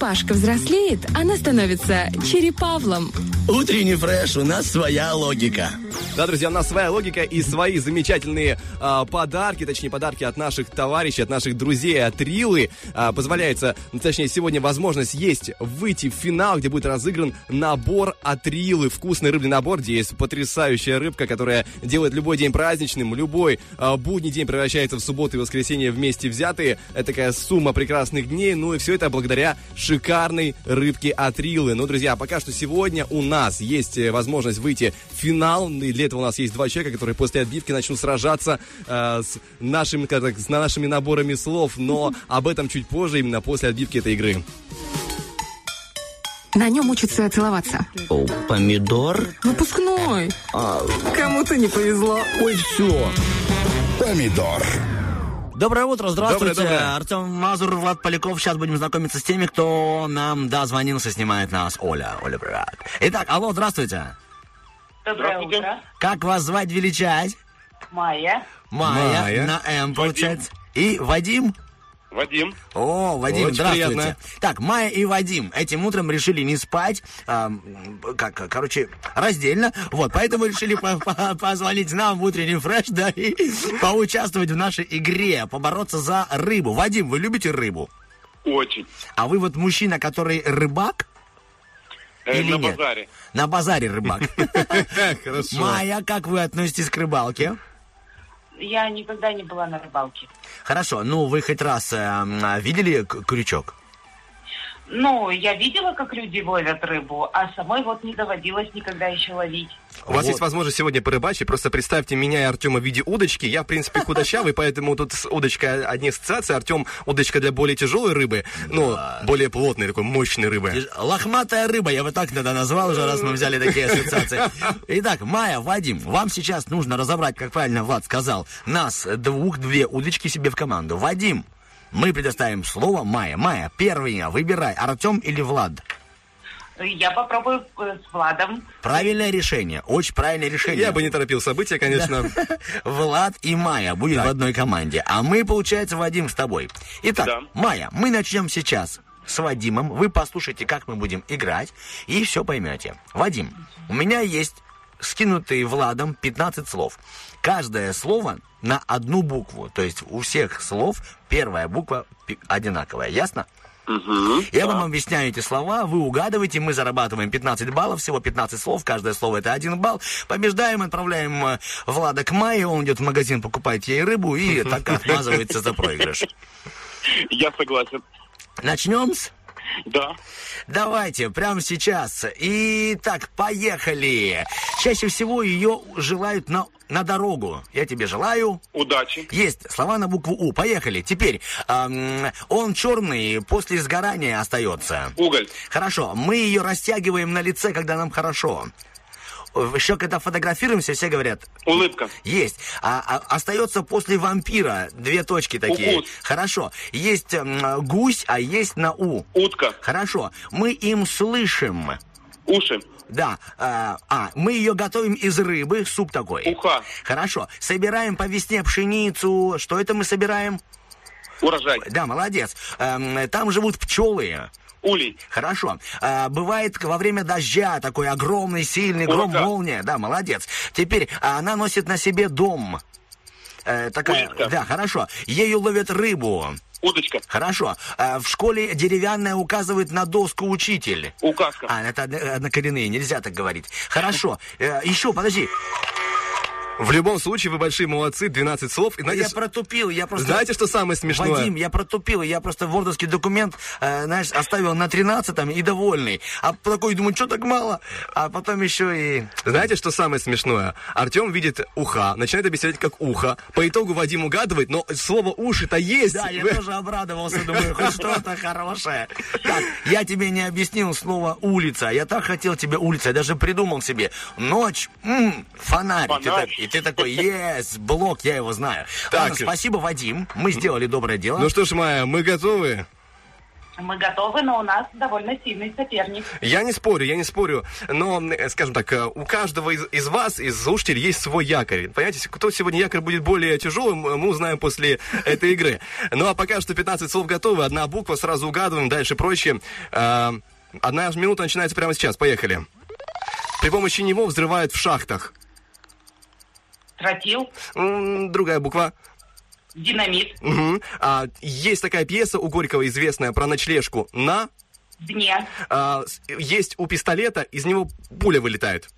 черепашка взрослеет, она становится черепавлом. Утренний фреш, у нас своя логика. Да, друзья, у нас своя логика и свои замечательные а, подарки, точнее, подарки от наших товарищей, от наших друзей, от Рилы. А, позволяется, ну, точнее, сегодня возможность есть выйти в финал, где будет разыгран набор от Рилы. Вкусный рыбный набор, где есть потрясающая рыбка, которая делает любой день праздничным, любой а, будний день превращается в субботу и воскресенье вместе взятые. Это такая сумма прекрасных дней, ну и все это благодаря шикарной рыбке от Рилы. Ну, друзья, пока что сегодня у нас есть э, возможность выйти в финал, и для этого у нас есть два человека, которые после отбивки начнут сражаться э, с, нашими, как так, с нашими наборами слов, но об этом чуть позже, именно после отбивки этой игры. На нем учатся целоваться. О, помидор? Выпускной. А, Кому-то не повезло. ой, все. Помидор. Доброе утро, здравствуйте. Доброе, доброе. Артем Мазур, Влад Поляков. Сейчас будем знакомиться с теми, кто нам дозвонился, снимает нас. Оля, Оля, привет. Итак, алло, здравствуйте. Доброе утро. Как вас звать, величать? Майя. Майя, Майя. на М, получается. И Вадим? Вадим. О, Вадим, Очень здравствуйте. приятно. Так, Майя и Вадим этим утром решили не спать, м, как, короче, раздельно, вот, поэтому решили по- по- позвонить нам в утренний фреш, да, и поучаствовать в нашей игре, побороться за рыбу. Вадим, вы любите рыбу? Очень. А вы вот мужчина, который рыбак? Или на нет? базаре. На базаре рыбак. Хорошо. Майя, как вы относитесь к рыбалке? Я никогда не была на рыбалке. Хорошо, ну вы хоть раз э, видели к- крючок? Ну, я видела, как люди ловят рыбу, а самой вот не доводилось никогда еще ловить. У вас есть возможность сегодня порыбачить. Просто представьте меня и Артема в виде удочки. Я, в принципе, худощавый, поэтому тут с удочкой одни ассоциации. Артем удочка для более тяжелой рыбы, ну, более плотной, такой мощной рыбы. Лохматая рыба, я бы так тогда назвал уже, раз мы взяли такие ассоциации. Итак, Майя, Вадим, вам сейчас нужно разобрать, как правильно Влад сказал, нас двух, две удочки себе в команду. Вадим, мы предоставим слово Майя. Майя, первый выбирай, Артем или Влад. Я попробую э, с Владом. Правильное решение, очень правильное решение. Я бы не торопил события, конечно. Влад и Майя будет в одной команде. А мы, получается, Вадим, с тобой. Итак, Да. Майя, мы начнем сейчас с Вадимом. Вы послушайте, как мы будем играть, и все поймете. Вадим, у меня есть скинутые Владом 15 слов. Каждое слово на одну букву. То есть у всех слов первая буква одинаковая. Ясно? Я вам объясняю эти слова, вы угадываете, мы зарабатываем 15 баллов, всего 15 слов, каждое слово это один балл. Побеждаем, отправляем э, Влада к Майе, он идет в магазин, покупает ей рыбу и так отмазывается за проигрыш. Я согласен. Начнем с... Да. Давайте, прямо сейчас. Итак, поехали. Чаще всего ее желают на, на дорогу. Я тебе желаю. Удачи. Есть слова на букву У. Поехали. Теперь, ам, он черный, после сгорания остается. Уголь. Хорошо. Мы ее растягиваем на лице, когда нам хорошо. Еще когда фотографируемся, все говорят. Улыбка. Есть. А, а- остается после вампира две точки такие. Укус. Хорошо. Есть м, гусь, а есть на У. Утка. Хорошо. Мы им слышим. Уши. Да. А, а, мы ее готовим из рыбы, суп такой. Уха. Хорошо. Собираем по весне пшеницу. Что это мы собираем? Урожай. Да, молодец. Эм, там живут пчелы. Улей. Хорошо. А, бывает во время дождя такой огромный, сильный гром, Ураган. молния. Да, молодец. Теперь а, она носит на себе дом. Э, такая, Улитка. да, хорошо. Ею ловят рыбу. Удочка. Хорошо. А, в школе деревянная указывает на доску учитель. Указка. А, это одно- однокоренные, нельзя так говорить. Хорошо. Э, еще, подожди. В любом случае, вы большие молодцы, 12 слов. И знаете, я протупил, я просто... Знаете, что самое смешное? Вадим, я протупил, я просто вордовский документ, э, знаешь, оставил на 13 и довольный. А такой думаю, что так мало? А потом еще и... Знаете, что самое смешное? Артем видит уха, начинает объяснять как ухо. По итогу Вадим угадывает, но слово уши-то есть. Да, я Вы- тоже обрадовался, думаю, хоть что-то хорошее. Так, я тебе не объяснил слово улица. Я так хотел тебе улица, я даже придумал себе. Ночь, м, фонарь. И ты Фонарь. так- И ты такой, yes, блок, я его знаю. Так. Ладно, спасибо, Вадим. Мы сделали доброе дело. Ну что ж, Майя, мы готовы? Мы готовы, но у нас довольно сильный соперник. Я не спорю, я не спорю, но, скажем так, э, у каждого из, из вас, из слушателей, есть свой якорь. Понимаете, кто сегодня якорь будет более тяжелым, э, мы узнаем после этой игры. Ну а пока что 15 слов готовы, одна буква, сразу угадываем, дальше прочее. Э, Одна минута начинается прямо сейчас, поехали. При помощи него взрывают в шахтах. Тротил, Другая буква. динамит, Мгм. А, есть такая пьеса у Горького известная про ночлежку. На дне, а, есть у пистолета, из него пуля вылетает.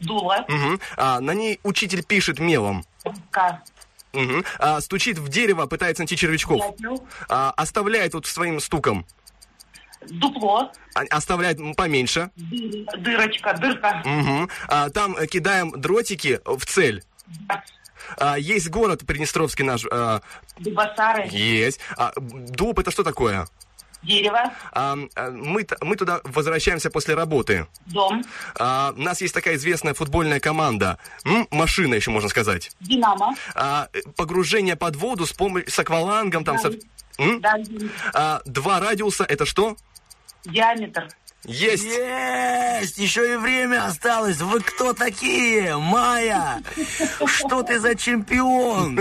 дуло, Мгм. А, на ней учитель пишет мелом. К, Мгм. А, стучит в дерево, пытается найти червячков. дятел, А, оставляет вот своим стуком. дупло, А- оставляет поменьше. дыр- дырочка, дырка, Мгм. А, там э, кидаем дротики в цель. А, есть город Приднестровский наш. а, дубасары, есть. А, дуб это что такое? дерево, А, а, мы, мы туда возвращаемся после работы. дом, А, у нас есть такая известная футбольная команда. М, машина еще можно сказать. динамо, А, погружение под воду с помощью с аквалангом там. со- М? да, А, два радиуса это что? диаметр, Есть. Есть! Еще и время осталось. Вы кто такие? Майя! Что ты за чемпион?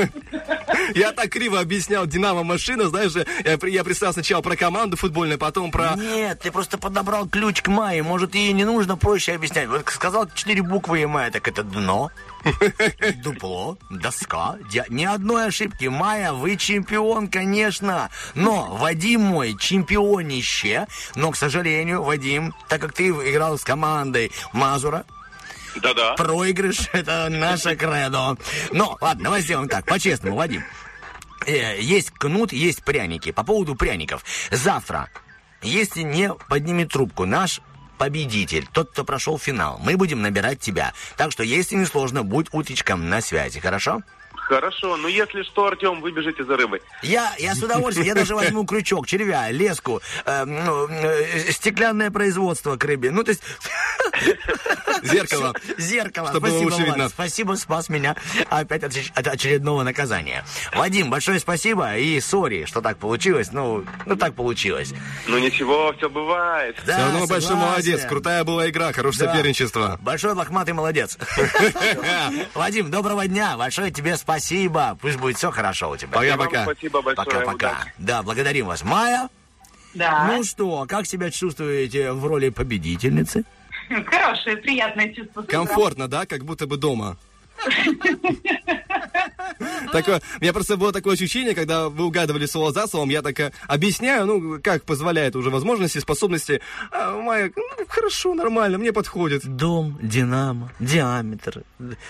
Я так криво объяснял Динамо машина, знаешь, же, я, представил сначала про команду футбольную, потом про. Нет, ты просто подобрал ключ к Майе. Может, ей не нужно проще объяснять. Вот сказал четыре буквы и Майя, так это дно, дупло, доска. Ди- Ни одной ошибки. Майя, вы чемпион, конечно. Но Вадим мой чемпионище. Но, к сожалению, Вадим, так как ты играл с командой Мазура, Да-да. Проигрыш — это наше кредо. Но, ладно, давай сделаем так, по-честному, Вадим. Э, есть кнут, есть пряники. По поводу пряников. Завтра, если не поднимет трубку наш победитель, тот, кто прошел финал, мы будем набирать тебя. Так что, если не сложно, будь утречком на связи, хорошо? Хорошо, но если что, Артем, вы бежите за рыбой. Я, я с удовольствием, я даже возьму крючок, червя, леску, э, ну, э, стеклянное производство к рыбе. Ну, то есть... Зеркало. Зеркало. Чтобы спасибо, лучше видно. Спасибо, спас меня опять от, оч- от очередного наказания. Вадим, большое спасибо и сори, что так получилось. Ну, ну так получилось. Ну ничего, все бывает. Да, Все равно большой согласен. молодец. Крутая была игра, хорошее Да. соперничество. Большой лохматый молодец. Вадим, доброго дня. Большое тебе спасибо. Пусть будет все хорошо у тебя. Пока-пока. Спасибо большое. Пока-пока. Да, благодарим вас. Майя, да, ну что, как себя чувствуете в роли победительницы? хорошее, приятное чувство. Комфортно, да, как будто бы дома. Такое, у меня просто было такое ощущение, когда вы угадывали слово за словом, я так э, объясняю, ну, как позволяет уже возможности, способности. А, Майя, ну, хорошо, нормально, мне подходит. Дом, динамо, диаметр.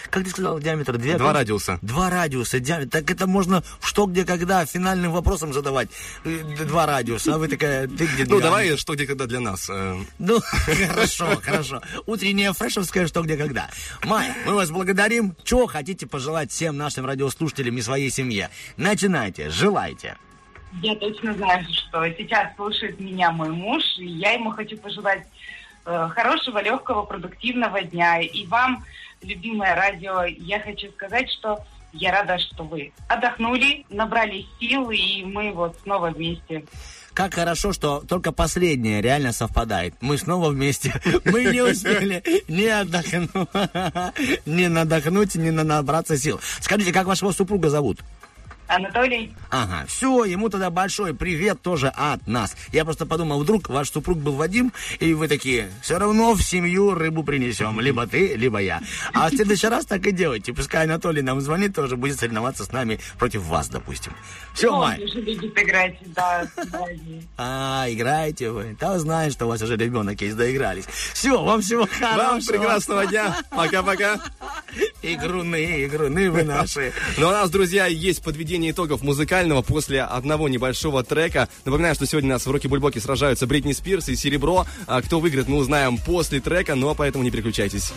Как ты сказал, диаметр? Две Два радиуса. Два радиуса, диаметр. Так это можно что, где, когда финальным вопросом задавать. Э, Два радиуса, а вы такая, ты где Ну, давай, что где когда для нас. э, Ну, хорошо, хорошо. Утренняя фрешовская «Что, где, когда». Майя, мы вас благодарим. Чего хотите пожелать всем нашим радиослушателям и своей семье? Начинайте, желайте. Я точно знаю, что сейчас слушает меня мой муж, и я ему хочу пожелать э, хорошего, легкого, продуктивного дня. И вам, любимое радио, я хочу сказать, что я рада, что вы отдохнули, набрали сил, и мы вот снова вместе. Как хорошо, что только последнее реально совпадает. Мы снова вместе. Мы не успели ни отдохнуть, ни надохнуть, ни на- набраться сил. Скажите, как вашего супруга зовут? Анатолий. Ага, все, ему тогда большой привет тоже от нас. Я просто подумал, вдруг ваш супруг был Вадим, и вы такие, все равно в семью рыбу принесем, либо ты, либо я. А в следующий раз так и делайте. Пускай Анатолий нам звонит, тоже будет соревноваться с нами против вас, допустим. Все, Он Май. же любит играть, да. А, играете вы. Да знаю, что у вас уже ребенок есть, доигрались. Все, вам всего хорошего. Вам прекрасного дня. Пока-пока. Игруны, игруны вы наши. Ну, у нас, друзья, есть подведение итогов музыкального после одного небольшого трека. Напоминаю, что сегодня у нас в Роки Бульбоке сражаются Бритни Спирс и Серебро. А кто выиграет, мы узнаем после трека, но поэтому не переключайтесь.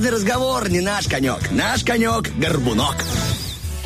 Серьезный разговор, не наш конек. Наш конек – горбунок.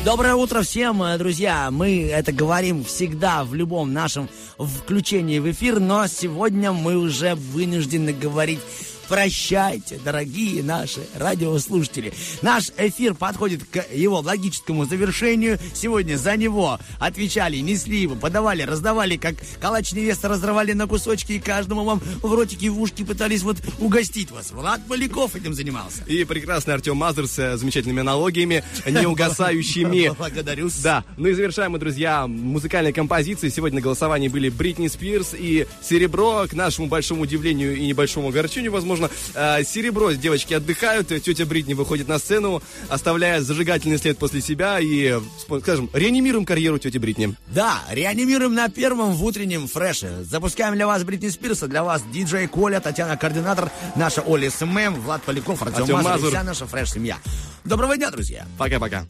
Доброе утро всем, э, друзья. Мы это говорим всегда в любом нашем включении в эфир, но сегодня мы уже вынуждены говорить Прощайте, дорогие наши радиослушатели. Наш эфир подходит к его логическому завершению. Сегодня за него отвечали, несли его, подавали, раздавали, как калач невеста разрывали на кусочки, и каждому вам в ротики, в ушки пытались вот угостить вас. Влад Поляков этим занимался. И прекрасный Артем Мазур с э, замечательными аналогиями, неугасающими. Благодарю. Да. Ну и завершаем мы, друзья, музыкальной композицией. Сегодня на голосовании были Бритни Спирс и Серебро. К нашему большому удивлению и небольшому огорчению, возможно, э, Серебро, девочки отдыхают, тетя Бритни выходит на сцену, оставляя зажигательный след после себя и, э, скажем, реанимируем карьеру тети Бритни. Да, реанимируем на первом в утреннем фреше. Запускаем для вас Бритни Спирс, для вас диджей Коля, Татьяна Координатор, наша Оля SMM, Влад Поляков, Артем, Мазур. вся наша фреш-семья. Доброго дня, друзья. Пока-пока.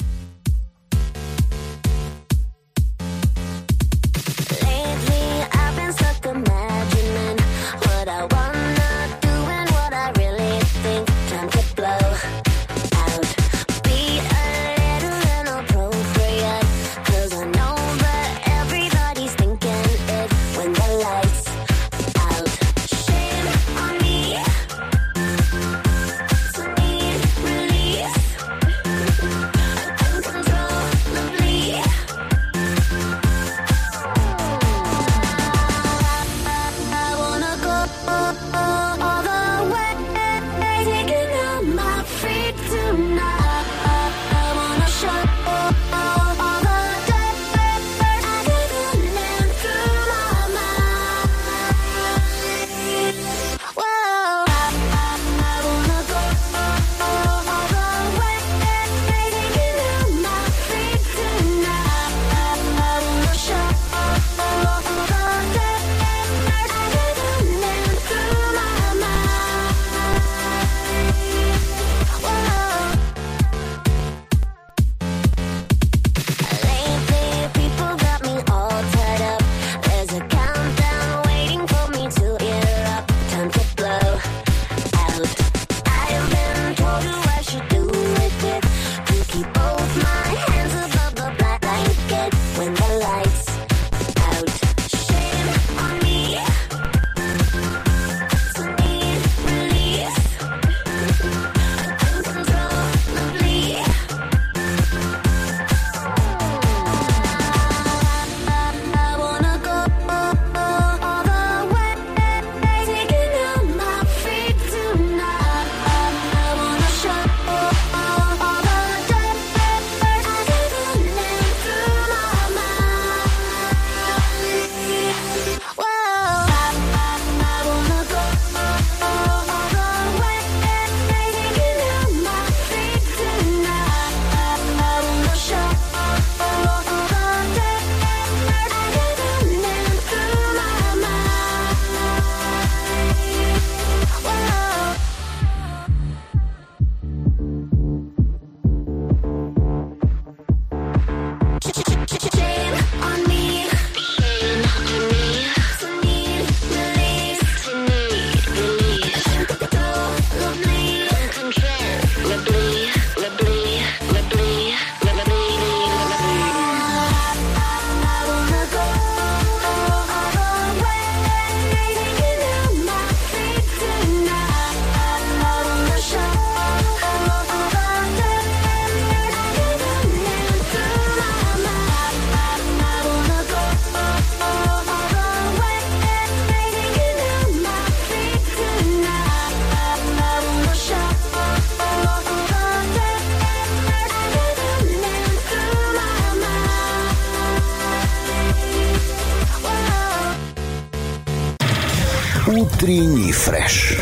Фреш.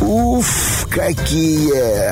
Уф, какие!